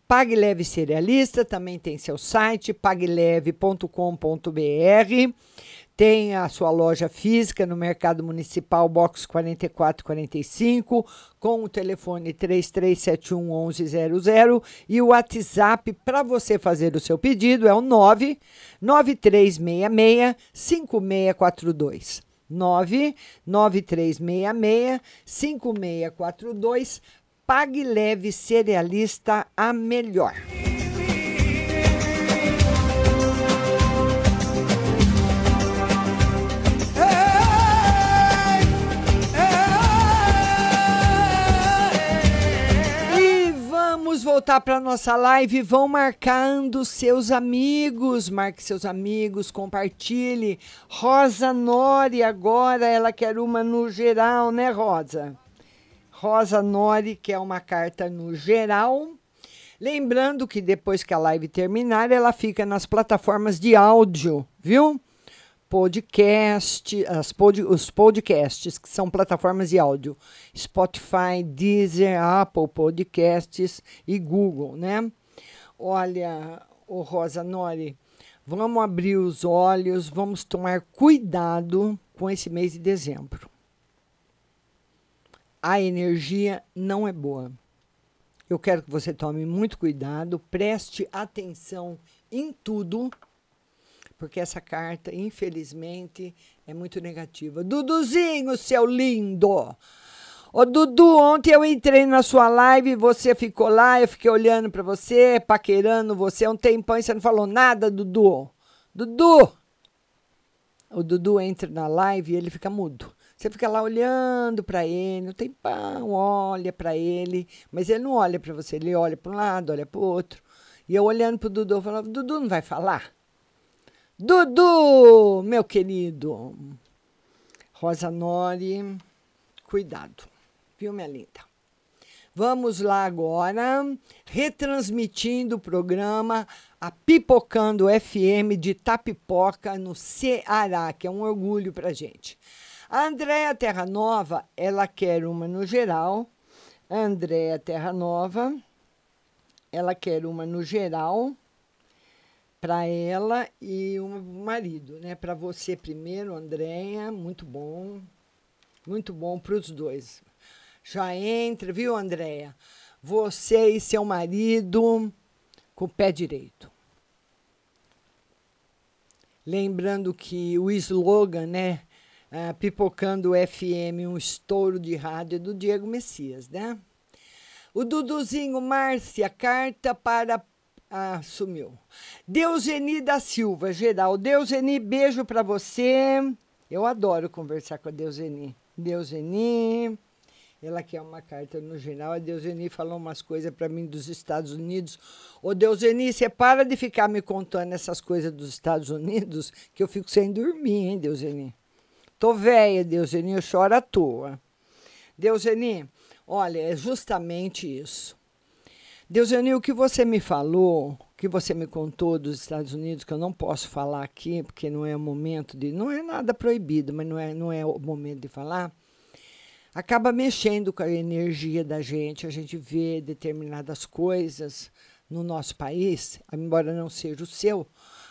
Pague Leve Cerealista também tem seu site pagleve.com.br. Tem a sua loja física no Mercado Municipal, box 4445, com o telefone 3371 1100 e o WhatsApp para você fazer o seu pedido é o 99366 5642. 99366 5642. Pague Leve Cerealista a melhor. Voltar para nossa live. Vão marcando seus amigos. Marque seus amigos, compartilhe. Rosa Nori agora, ela quer uma no geral, né, Rosa? Rosa Nori, que é uma carta no geral. Lembrando que depois que a live terminar, ela fica nas plataformas de áudio, viu? Podcast, as pod, os podcasts, que são plataformas de áudio. Spotify, Deezer, Apple Podcasts e Google, né? Olha, o Rosa Nori, vamos abrir os olhos, vamos tomar cuidado com esse mês de dezembro a energia não é boa. Eu quero que você tome muito cuidado, preste atenção em tudo, porque essa carta, infelizmente, é muito negativa. Duduzinho, seu lindo! Ô Dudu, ontem eu entrei na sua live, você ficou lá, eu fiquei olhando para você, paquerando você um tempão e você não falou nada, Dudu. Dudu! O Dudu entra na live e ele fica mudo. Você fica lá olhando para ele, um tempão, olha para ele, mas ele não olha para você, ele olha para um lado, olha para o outro. E eu olhando para o Dudu, eu falava, Dudu não vai falar? Dudu, meu querido. Rosa Nori, cuidado, viu, minha linda? Vamos lá agora, retransmitindo o programa a Pipocando FM de Tapipoca, no Ceará, que é um orgulho para gente. A Andréa Terra Nova, ela quer uma no geral. Andréa Terra Nova, ela quer uma no geral para ela e pro marido, né? Para você primeiro, Andréia, muito bom. Muito bom para os dois. Já entra, viu, Andréia? Você e seu marido com o pé direito. Lembrando que o slogan, né? uh, Pipocando FM, um estouro de rádio do Diego Messias, né? O Duduzinho, Márcia, carta para. Ah, sumiu. Deuseni da Silva, geral. Deuseni, beijo para você. Eu adoro conversar com a Deuseni. Deuseni. Ela quer uma carta no geral. A Deuseni falou umas coisas para mim dos Estados Unidos. Ô, Deuseni, você para de ficar me contando essas coisas dos Estados Unidos, que eu fico sem dormir, hein, Deuseni? Tô velha, Deuseni, eu choro à toa. Deuseni, olha, é justamente isso. Deuseni, o que você me falou, o que você me contou dos Estados Unidos, que eu não posso falar aqui, porque não é o momento de. Não é nada proibido, mas não é, não é o momento de falar. acaba mexendo com a energia da gente. A gente vê determinadas coisas no nosso país, embora não seja o seu,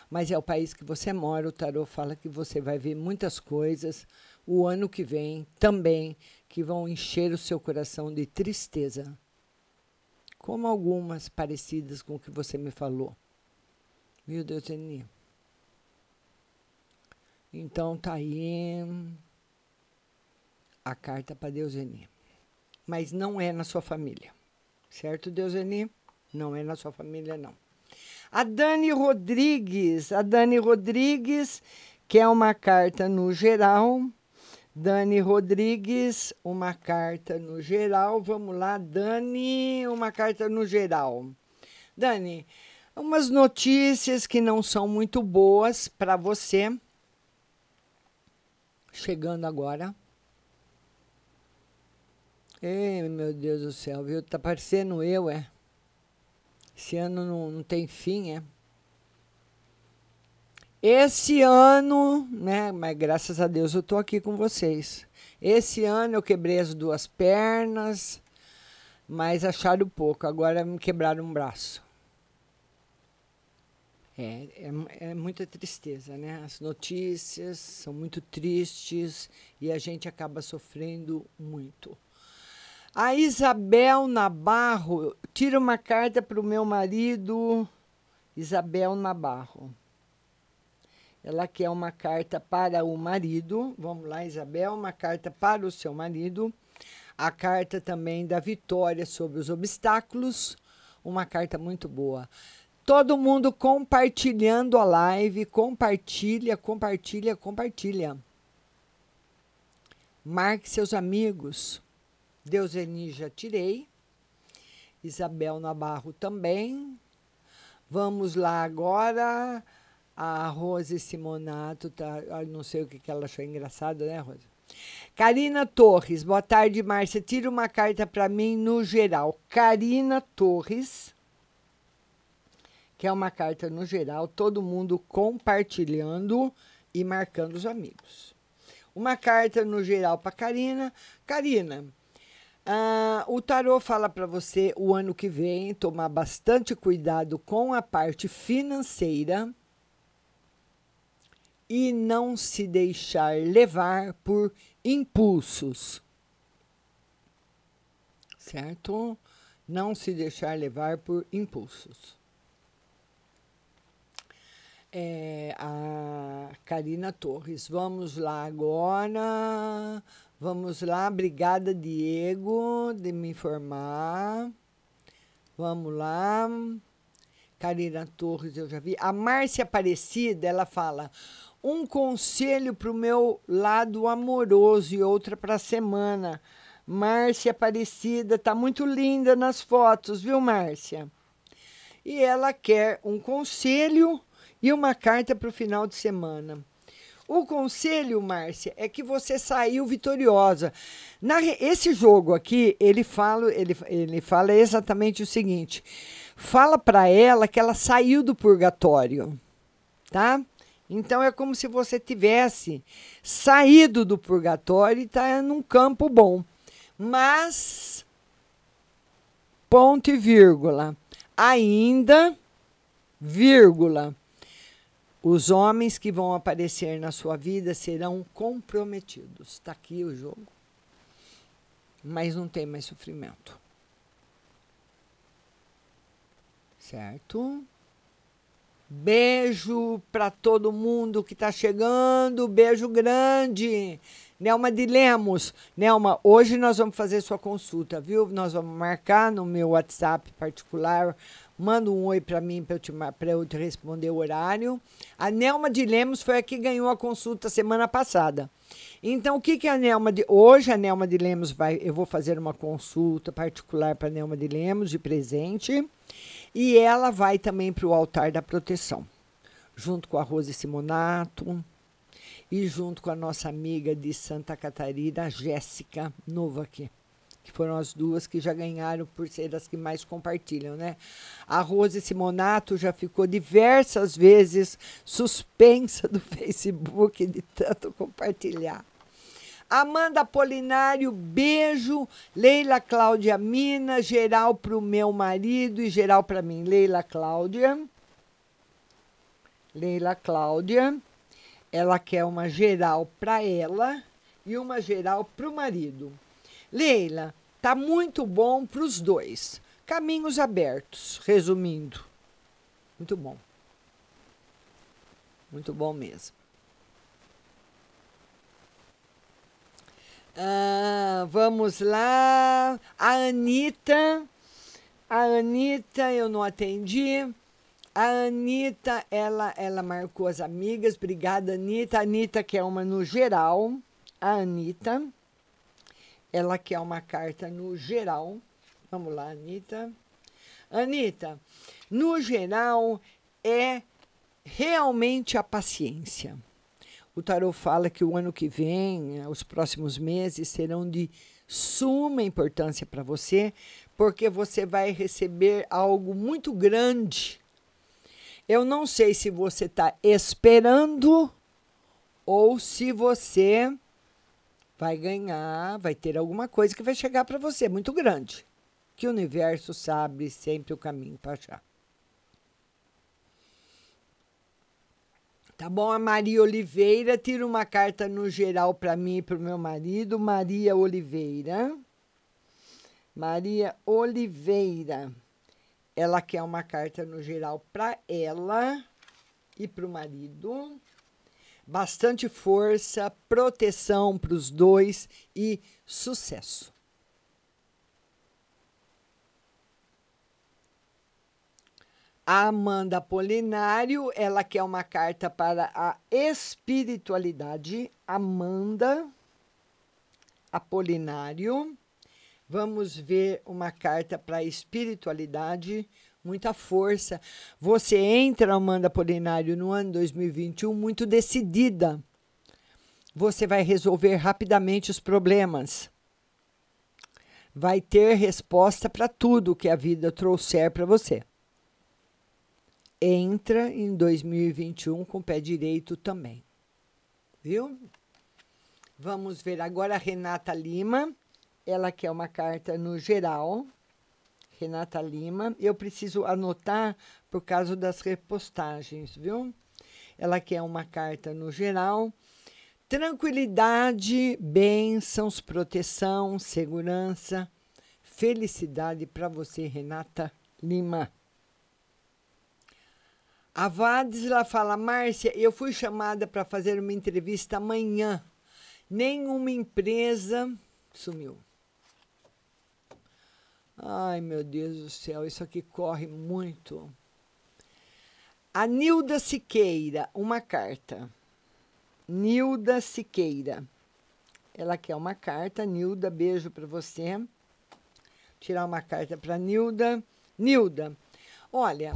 mas é o país que você mora. O tarô fala que você vai ver muitas coisas o ano que vem também que vão encher o seu coração de tristeza, como algumas parecidas com o que você me falou. Viu, Deuseni? Então tá aí a carta para Deuseni. Mas não é na sua família. Certo, Deuseni? Não é na sua família, não. A Dani Rodrigues. A Dani Rodrigues quer uma carta no geral. Dani Rodrigues, uma carta no geral. Vamos lá, Dani, uma carta no geral. Dani, umas notícias que não são muito boas para você. Chegando agora. Ei, meu Deus do céu, viu? Tá parecendo eu, é? Esse ano não, não tem fim, é? Esse ano, né? Mas graças a Deus eu tô aqui com vocês. Esse ano eu quebrei as duas pernas, mas acharam pouco. Agora me quebraram um braço. É, é, é, muita tristeza, né? As notícias são muito tristes e a gente acaba sofrendo muito. A Isabel Nabarro, tira uma carta para o meu marido, Isabel Nabarro. Ela quer uma carta para o marido. Vamos lá, Isabel, uma carta para o seu marido. A carta também da vitória sobre os obstáculos. Uma carta muito boa. Todo mundo compartilhando a live. Compartilha, compartilha, compartilha. Marque seus amigos. Deuseni já tirei. Isabel Nabarro também. Vamos lá agora. A Rose Simonato, tá, não sei o que, que ela achou engraçado, né, Rose? Karina Torres, boa tarde, Márcia. Tira uma carta para mim no geral. Karina Torres que é uma carta no geral, todo mundo compartilhando e marcando os amigos. Uma carta no geral para Karina. Karina, uh, o tarô fala para você o ano que vem tomar bastante cuidado com a parte financeira e não se deixar levar por impulsos. Certo? Não se deixar levar por impulsos é, a Karina Torres. Vamos lá agora. Vamos lá, obrigada, Diego, de me informar. Vamos lá. Karina Torres, eu já vi. A Márcia Aparecida, ela fala: um conselho para o meu lado amoroso e outra para a semana. Márcia Aparecida, tá muito linda nas fotos, viu, Márcia? E ela quer um conselho e uma carta para o final de semana. O conselho, Márcia, é que você saiu vitoriosa. Na, esse jogo aqui, ele fala, ele, ele fala exatamente o seguinte: fala para ela que ela saiu do purgatório, tá? Então é como se você tivesse saído do purgatório e está num campo bom. Mas ponto e vírgula. Ainda vírgula os homens que vão aparecer na sua vida serão comprometidos. Está aqui o jogo. Mas não tem mais sofrimento. Certo? Beijo para todo mundo que está chegando. Beijo grande. Nelma de Lemos. Nelma, hoje nós vamos fazer sua consulta, viu? Nós vamos marcar no meu WhatsApp particular Manda um oi para mim para eu, te, eu te responder o horário. A Nelma de Lemos foi a que ganhou a consulta semana passada. Então, o que, que a Nelma de. Hoje a Nelma de Lemos vai. Eu vou fazer uma consulta particular para a Nelma de Lemos de presente. E ela vai também para o altar da proteção, junto com a Rose Simonato e junto com a nossa amiga de Santa Catarina, Jéssica, nova aqui que foram as duas que já ganharam por ser as que mais compartilham, né? A Rose Simonato já ficou diversas vezes suspensa do <laughs> Facebook de tanto compartilhar. Amanda Apolinário, beijo. Leila Cláudia Mina, geral para o meu marido e geral para mim. Leila Cláudia. Leila Cláudia. Ela quer uma geral para ela e uma geral para o marido. Leila, tá muito bom para os dois. Caminhos abertos, resumindo. Muito bom. Muito bom mesmo. Ah, vamos lá. A Anitta. A Anitta, eu não atendi. A Anitta, ela, ela marcou as amigas. Obrigada, Anitta. A Anitta quer uma no geral. A Anitta. Ela quer uma carta no geral. Vamos lá, Anitta. Anitta, no geral, é realmente a paciência. O tarot fala que o ano que vem, os próximos meses, serão de suma importância para você, porque você vai receber algo muito grande. Eu não sei se você está esperando ou se você vai ganhar, vai ter alguma coisa que vai chegar para você muito grande. Que o universo sabe sempre o caminho para achar. Tá bom? A Maria Oliveira tira uma carta no geral para mim e para o meu marido. Maria Oliveira. Maria Oliveira. Ela quer uma carta no geral para ela e para o marido. Bastante força, proteção para os dois e sucesso. A Amanda Apolinário, ela quer uma carta para a espiritualidade. Amanda Apolinário. Vamos ver uma carta para a espiritualidade. Muita força. Você entra, Amanda Apolinário, no ano 2021 muito decidida. Você vai resolver rapidamente os problemas. Vai ter resposta para tudo que a vida trouxer para você entra em 2021 com o pé direito também. Viu? Vamos ver agora a Renata Lima. Ela quer uma carta no geral. Renata Lima. Eu preciso anotar por causa das repostagens, viu? Ela quer uma carta no geral. Tranquilidade, bênçãos, proteção, segurança, felicidade para você, Renata Lima. A Vadisla fala, Márcia, eu fui chamada para fazer uma entrevista amanhã. Nenhuma empresa sumiu. Ai, meu Deus do céu, isso aqui corre muito. A Nilda Siqueira, uma carta. Nilda Siqueira. Ela quer uma carta. Nilda, beijo para você. Tirar uma carta para Nilda. Nilda, olha,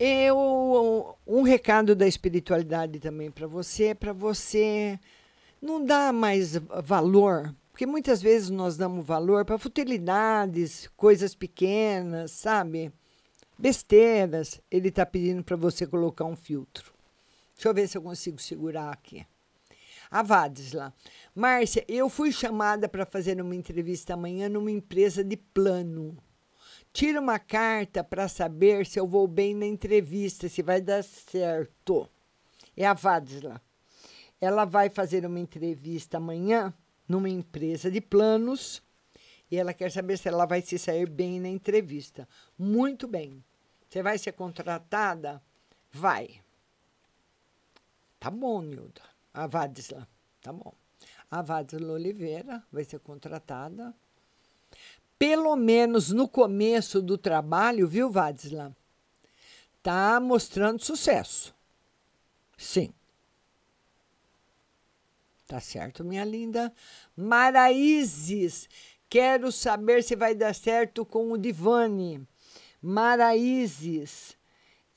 eu, um recado da espiritualidade também para você, para você não dar mais valor, porque muitas vezes nós damos valor para futilidades, coisas pequenas, sabe? Besteiras. Ele está pedindo para você colocar um filtro. Deixa eu ver se eu consigo segurar aqui. A Vadisla. Márcia, eu fui chamada para fazer uma entrevista amanhã numa empresa de plano. Tira uma carta para saber se eu vou bem na entrevista, se vai dar certo. É a Vadisla. Ela vai fazer uma entrevista amanhã numa empresa de planos e ela quer saber se ela vai se sair bem na entrevista. Muito bem. Você vai ser contratada? Vai. Tá bom, Nilda. A Vadisla. Tá bom. A Vadisla Oliveira vai ser contratada pelo menos no começo do trabalho, viu, Vadisla? Tá mostrando sucesso. Sim. Tá certo, minha linda. Maraízes, quero saber se vai dar certo com o Divani. Maraízes,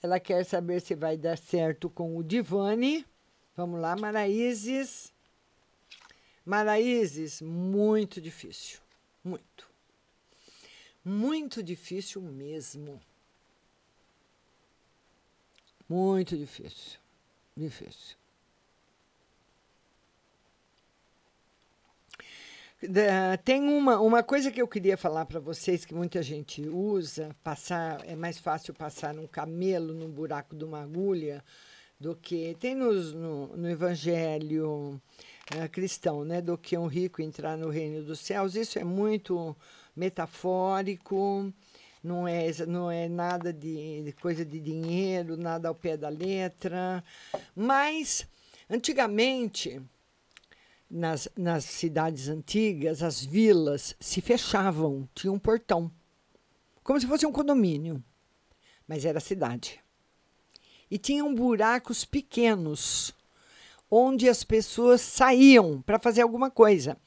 ela quer saber se vai dar certo com o Divani. Vamos lá, Maraízes. Maraízes, muito difícil. Muito. Muito difícil mesmo. Muito difícil. Difícil. tem uma, uma coisa que eu queria falar para vocês que muita gente usa, passar é mais fácil passar um camelo num buraco de uma agulha do que tem nos- no, no Evangelho eh, cristão, né? Do que um rico entrar no reino dos céus. Isso é muito metafórico, não é, não é nada de, de coisa de dinheiro, nada ao pé da letra. Mas, antigamente, nas, nas cidades antigas, as vilas se fechavam, tinha um portão, como se fosse um condomínio, mas era cidade. E tinham buracos pequenos, onde as pessoas saíam para fazer alguma coisa.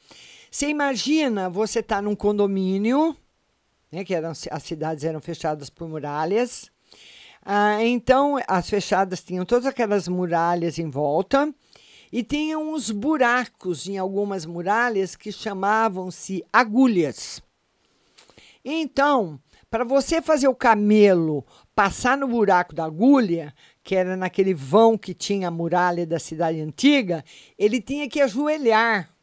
Você imagina você estar num condomínio, né, que eram, as cidades eram fechadas por muralhas. Ah, então, as fechadas tinham todas aquelas muralhas em volta e tinham uns buracos em algumas muralhas que chamavam-se agulhas. Então, para você fazer o camelo passar no buraco da agulha, que era naquele vão que tinha a muralha da cidade antiga, ele tinha que ajoelhar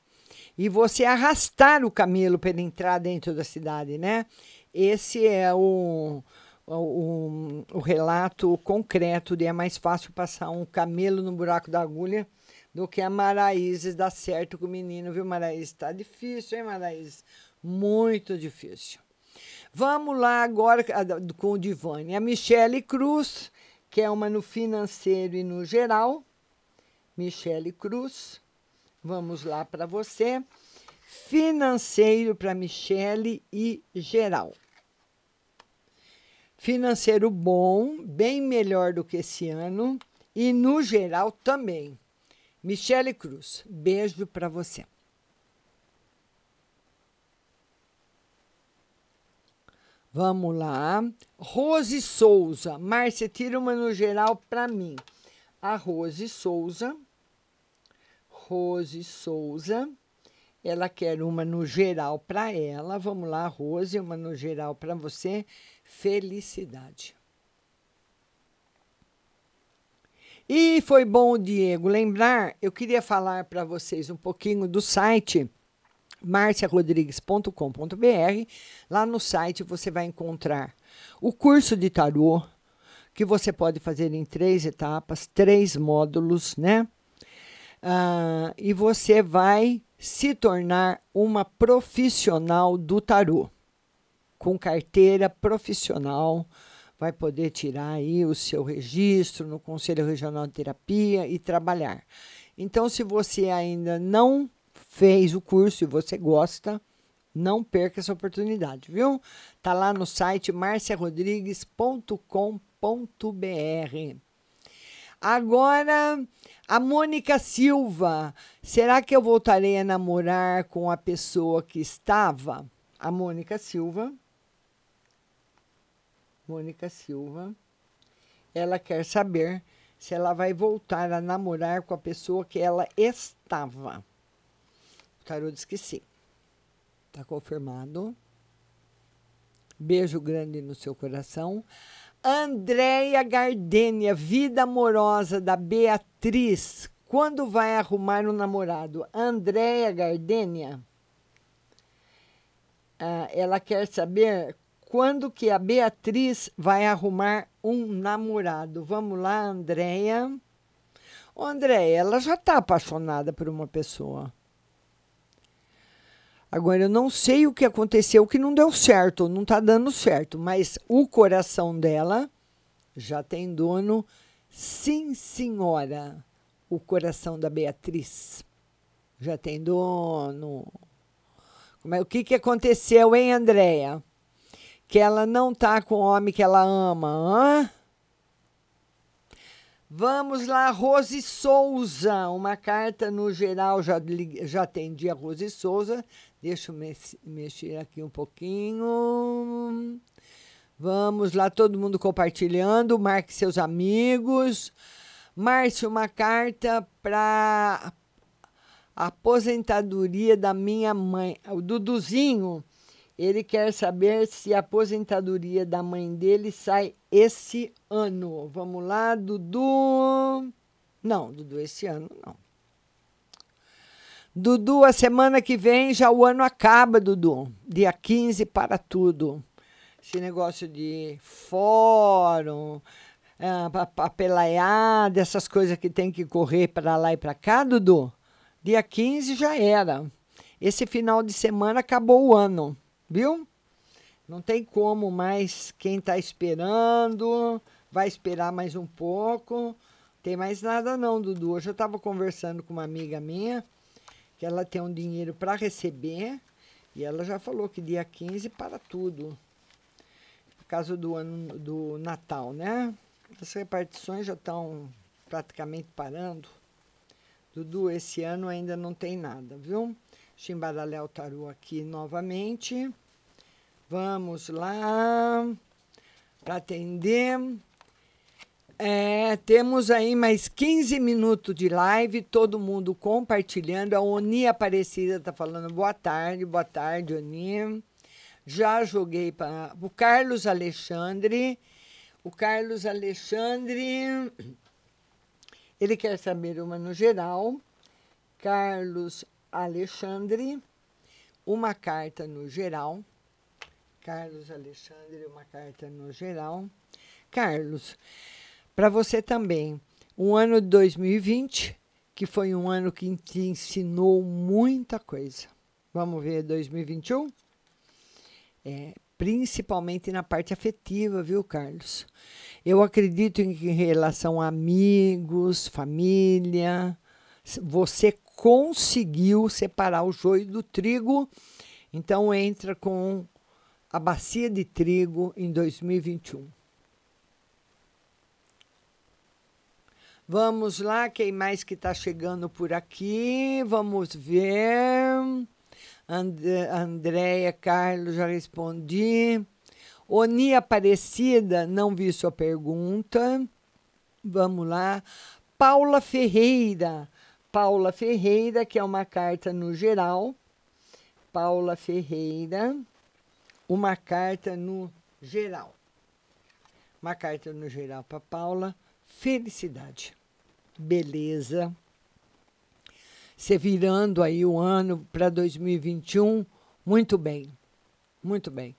e você arrastar o camelo para ele entrar dentro da cidade, né? Esse é o, o, o, relato concreto de é mais fácil passar um camelo no buraco da agulha do que a Maraízes dar certo com o menino, viu, Maraízes? Tá difícil, hein, Maraízes? Muito difícil. Vamos lá agora a da- com o Divane. A Michele Cruz, que é uma no financeiro e no geral. Michele Cruz. Vamos lá para você. Financeiro para Michele e geral. Financeiro bom, bem melhor do que esse ano. E no geral também. Michele Cruz, beijo para você. Vamos lá. Rose Souza. Márcia, tira uma no geral para mim. A Rose Souza. Rose Souza. Ela quer uma no geral para ela. Vamos lá, Rose, uma no geral para você. Felicidade. E foi bom, Diego, lembrar, eu queria falar para vocês um pouquinho do site marciarodrigues.com.br. Lá no site você vai encontrar o curso de tarô, que você pode fazer em três etapas, três módulos, né? Ah, e você vai se tornar uma profissional do tarô, com carteira profissional. Vai poder tirar aí o seu registro no Conselho Regional de Terapia e trabalhar. Então, se você ainda não fez o curso e você gosta, não perca essa oportunidade, viu? Tá lá no site marciarodrigues.com.br. Agora, a Mônica Silva. Será que eu voltarei a namorar com a pessoa que estava? A Mônica Silva. Mônica Silva. Ela quer saber se ela vai voltar a namorar com a pessoa que ela estava. O tarô diz que sim. Está confirmado. Beijo grande no seu coração. Andréia Gardênia, vida amorosa da Beatriz. Quando vai arrumar um namorado? Andréia Gardênia. Ah, ela quer saber quando que a Beatriz vai arrumar um namorado. Vamos lá, Andréia. Andréia, ela já está apaixonada por uma pessoa. Agora, eu não sei o que aconteceu que não deu certo, não está dando certo, mas o coração dela já tem dono, sim, senhora. O coração da Beatriz já tem dono. Como é, o que, que aconteceu, hein, Andréia? Que ela não tá com o homem que ela ama, hã? Vamos lá, Rose Souza. Uma carta no geral, já, já atendi a Rose Souza. Deixa eu mexer aqui um pouquinho. Vamos lá, todo mundo compartilhando. Marque seus amigos. Márcio, uma carta para aposentadoria da minha mãe. O Duduzinho, ele quer saber se a aposentadoria da mãe dele sai esse ano. Vamos lá, Dudu. Não, Dudu, esse ano não. Dudu, a semana que vem já o ano acaba, Dudu. Dia 15 para tudo. Esse negócio de fórum, pa- papelaiada, essas coisas que tem que correr para lá e para cá, Dudu. Dia 15 já era. Esse final de semana acabou o ano, viu? Não tem como mais. Quem está esperando, vai esperar mais um pouco. Tem mais nada não, Dudu. Hoje eu estava conversando com uma amiga minha, que ela tem um dinheiro para receber, e ela já falou que dia 15 para tudo. Por causa do ano do Natal, né? As repartições já estão praticamente parando. Dudu, esse ano ainda não tem nada, viu? Deixa eu embaralhar aqui novamente. Vamos lá para atender. É, temos aí mais 15 minutos de live, todo mundo compartilhando. A Oni Aparecida está falando boa tarde, boa tarde, Oni. Já joguei para o Carlos Alexandre. O Carlos Alexandre, ele quer saber uma no geral. Carlos Alexandre, uma carta no geral. Carlos Alexandre, uma carta no geral. Carlos, para você também, um ano de 2020, que foi um ano que te ensinou muita coisa. Vamos ver 2021? É, principalmente na parte afetiva, viu, Carlos? Eu acredito em em relação a amigos, família, você conseguiu separar o joio do trigo, então entra com a bacia de trigo em 2021. Vamos lá, quem mais que está chegando por aqui? Vamos ver. And Andréia Carlos, já respondi. Oni Aparecida, não vi sua pergunta. Vamos lá. Paula Ferreira. Paula Ferreira, que é uma carta no geral. Paula Ferreira, uma carta no geral. Uma carta no geral para Paula. Felicidade, beleza. Você virando aí o ano para 2021, muito bem, muito bem.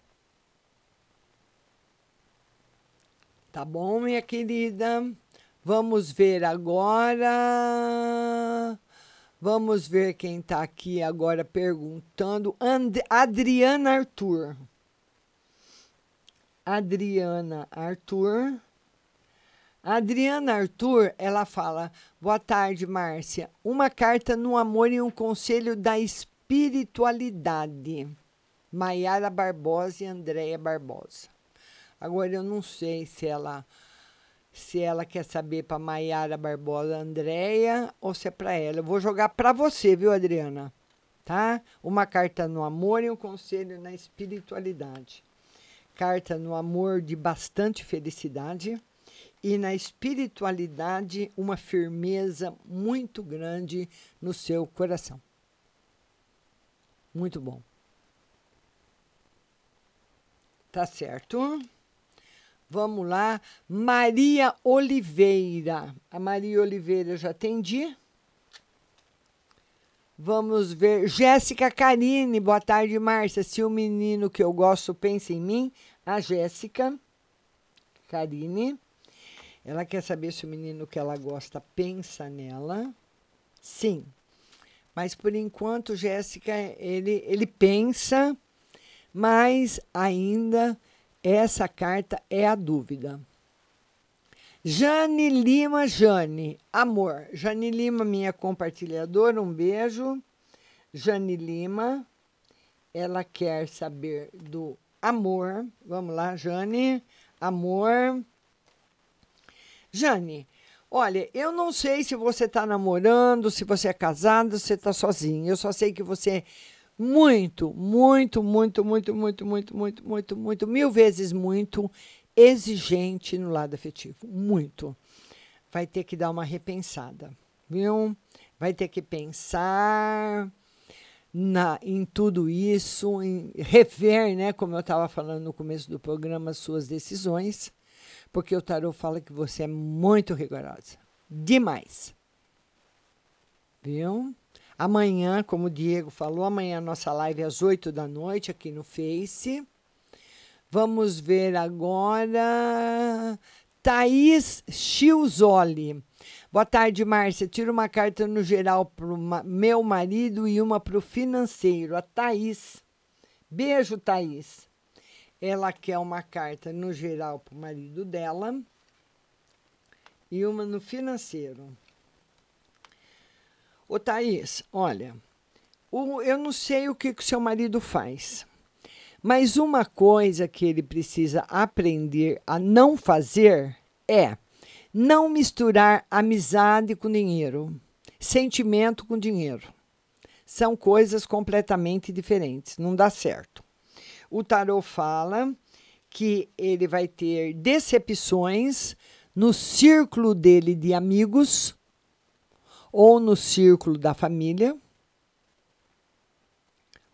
Tá bom, minha querida? Vamos ver agora. Vamos ver quem está aqui agora perguntando. And Adriana Arthur. Adriana Arthur. Adriana Arthur, ela fala: Boa tarde, Márcia. Uma carta no amor e um conselho da espiritualidade. Maiara Barbosa e Andréia Barbosa. Agora eu não sei se ela se ela quer saber para Maiara Barbosa, Andréia ou se é para ela. Eu vou jogar para você, viu, Adriana? Tá? Uma carta no amor e um conselho na espiritualidade. Carta no amor de bastante felicidade e na espiritualidade uma firmeza muito grande no seu coração. Muito bom. Tá certo? Vamos lá. Maria Oliveira. A Maria Oliveira eu já atendi. Vamos ver. Jéssica Karine. Boa tarde, Márcia. Se o menino que eu gosto pensa em mim, a Jéssica Karine. Ela quer saber se o menino que ela gosta pensa nela. Sim. Mas por enquanto, Jéssica, ele, ele pensa, mas ainda essa carta é a dúvida. Jane Lima, Jane, amor. Jane Lima, minha compartilhadora, um beijo. Jane Lima, ela quer saber do amor. Vamos lá, Jane, amor. Jane, olha, eu não sei se você está namorando, se você é casado, se está sozinho. Eu só sei que você é muito, muito, muito, muito, muito, muito, muito, muito, muito, mil vezes muito exigente no lado afetivo. Muito. Vai ter que dar uma repensada, viu? Vai ter que pensar na, em tudo isso, em rever, né? Como eu estava falando no começo do programa, as suas decisões porque o tarô fala que você é muito rigorosa. Demais. Viu? Amanhã, como o Diego falou, amanhã nossa live é às 8 da noite aqui no Face. Vamos ver agora. Thaís Chilzoli. Boa tarde, Márcia. Tira uma carta no geral para o meu marido e uma para o financeiro. A Thaís. Beijo, Thaís. Ela quer uma carta no geral para o marido dela e uma no financeiro. Ô, Thaís, olha, o, eu não sei o que o seu marido faz, mas uma coisa que ele precisa aprender a não fazer é não misturar amizade com dinheiro, sentimento com dinheiro. São coisas completamente diferentes, não dá certo. O tarot fala que ele vai ter decepções no círculo dele de amigos ou no círculo da família,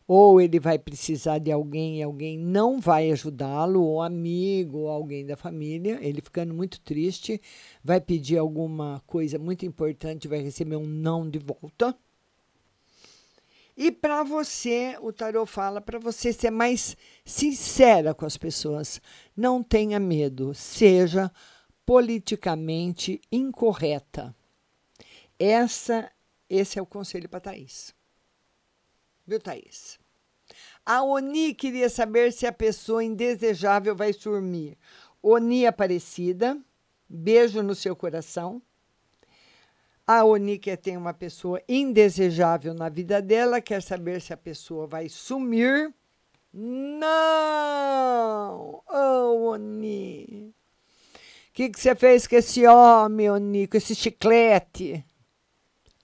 ou ele vai precisar de alguém e alguém não vai ajudá-lo, ou amigo, ou alguém da família, ele ficando muito triste, vai pedir alguma coisa muito importante, vai receber um não de volta. E para você, o tarot fala para você ser mais sincera com as pessoas. Não tenha medo, seja politicamente incorreta. Essa, esse é o conselho para Thaís. Viu, Thaís? A Oni queria saber se a pessoa indesejável vai sumir. Oni Aparecida, beijo no seu coração. A Oni quer ter uma pessoa indesejável na vida dela, quer saber se a pessoa vai sumir. Não! Oh, Oni! O que, que você fez com esse homem, Oni, com esse chiclete?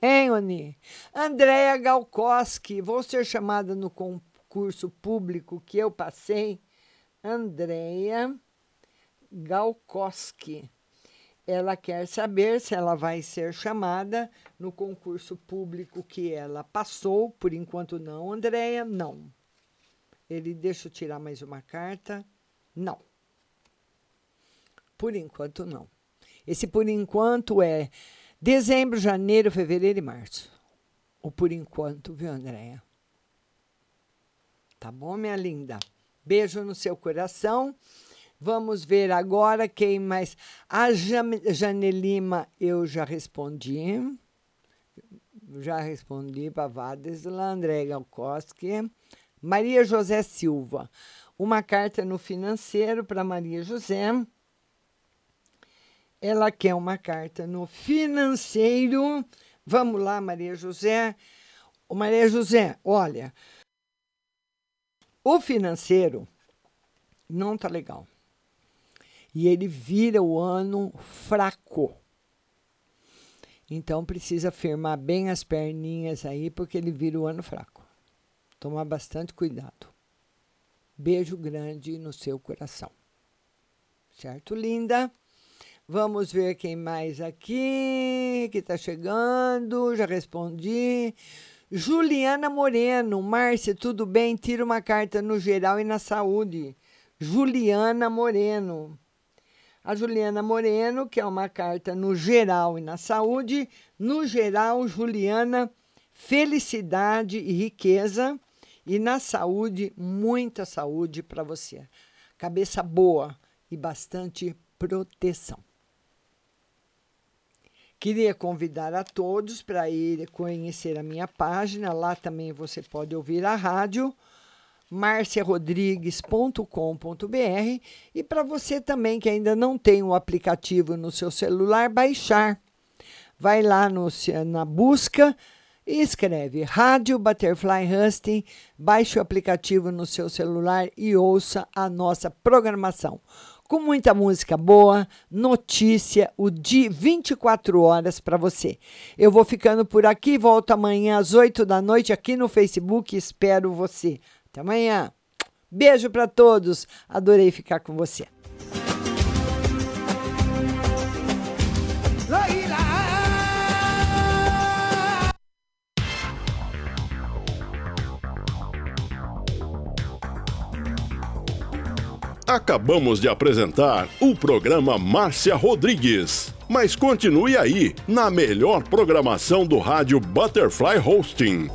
Hein, Oni? Andréia Galkoski, vou ser chamada no concurso público que eu passei. Andréia Galkoski. Ela quer saber se ela vai ser chamada no concurso público que ela passou. Por enquanto, não, Andréia, não. Ele deixa eu tirar mais uma carta. Não. Por enquanto, não. Esse por enquanto é Dezembro, janeiro, fevereiro e março. O por enquanto, viu, Andréia? Tá bom, minha linda? Beijo no seu coração. Vamos ver agora quem mais. A Janelima, eu já respondi. Já respondi para Vadesla, André Galkoski. Maria José Silva. Uma carta no financeiro para Maria José ela quer uma carta no financeiro. Vamos lá, Maria José. Ô, Maria José, olha, o financeiro não tá legal. E ele vira o ano fraco. Então precisa firmar bem as perninhas aí, porque ele vira o ano fraco. Tomar bastante cuidado. Beijo grande no seu coração. Certo, linda? Vamos ver quem mais aqui que está chegando. Já respondi. Juliana Moreno. Márcia, tudo bem? Tira uma carta no geral e na saúde. Juliana Moreno. A Juliana Moreno, que é uma carta no geral e na saúde. No geral, Juliana, felicidade e riqueza. E na saúde, muita saúde para você. Cabeça boa e bastante proteção. Queria convidar a todos para ir conhecer a minha página. Lá também você pode ouvir a rádio marciarodrigues.com.br e para você também que ainda não tem o aplicativo no seu celular, baixar. Vai lá no, na busca e escreve Rádio Butterfly Husting, baixe o aplicativo no seu celular e ouça a nossa programação com muita música boa, notícia, o dia 24 horas para você. Eu vou ficando por aqui, volto amanhã às 8 da noite aqui no Facebook, espero você. Até amanhã. Beijo para todos. Adorei ficar com você. Acabamos de apresentar o programa Márcia Rodrigues. Mas continue aí, na melhor programação do rádio Butterfly Hosting.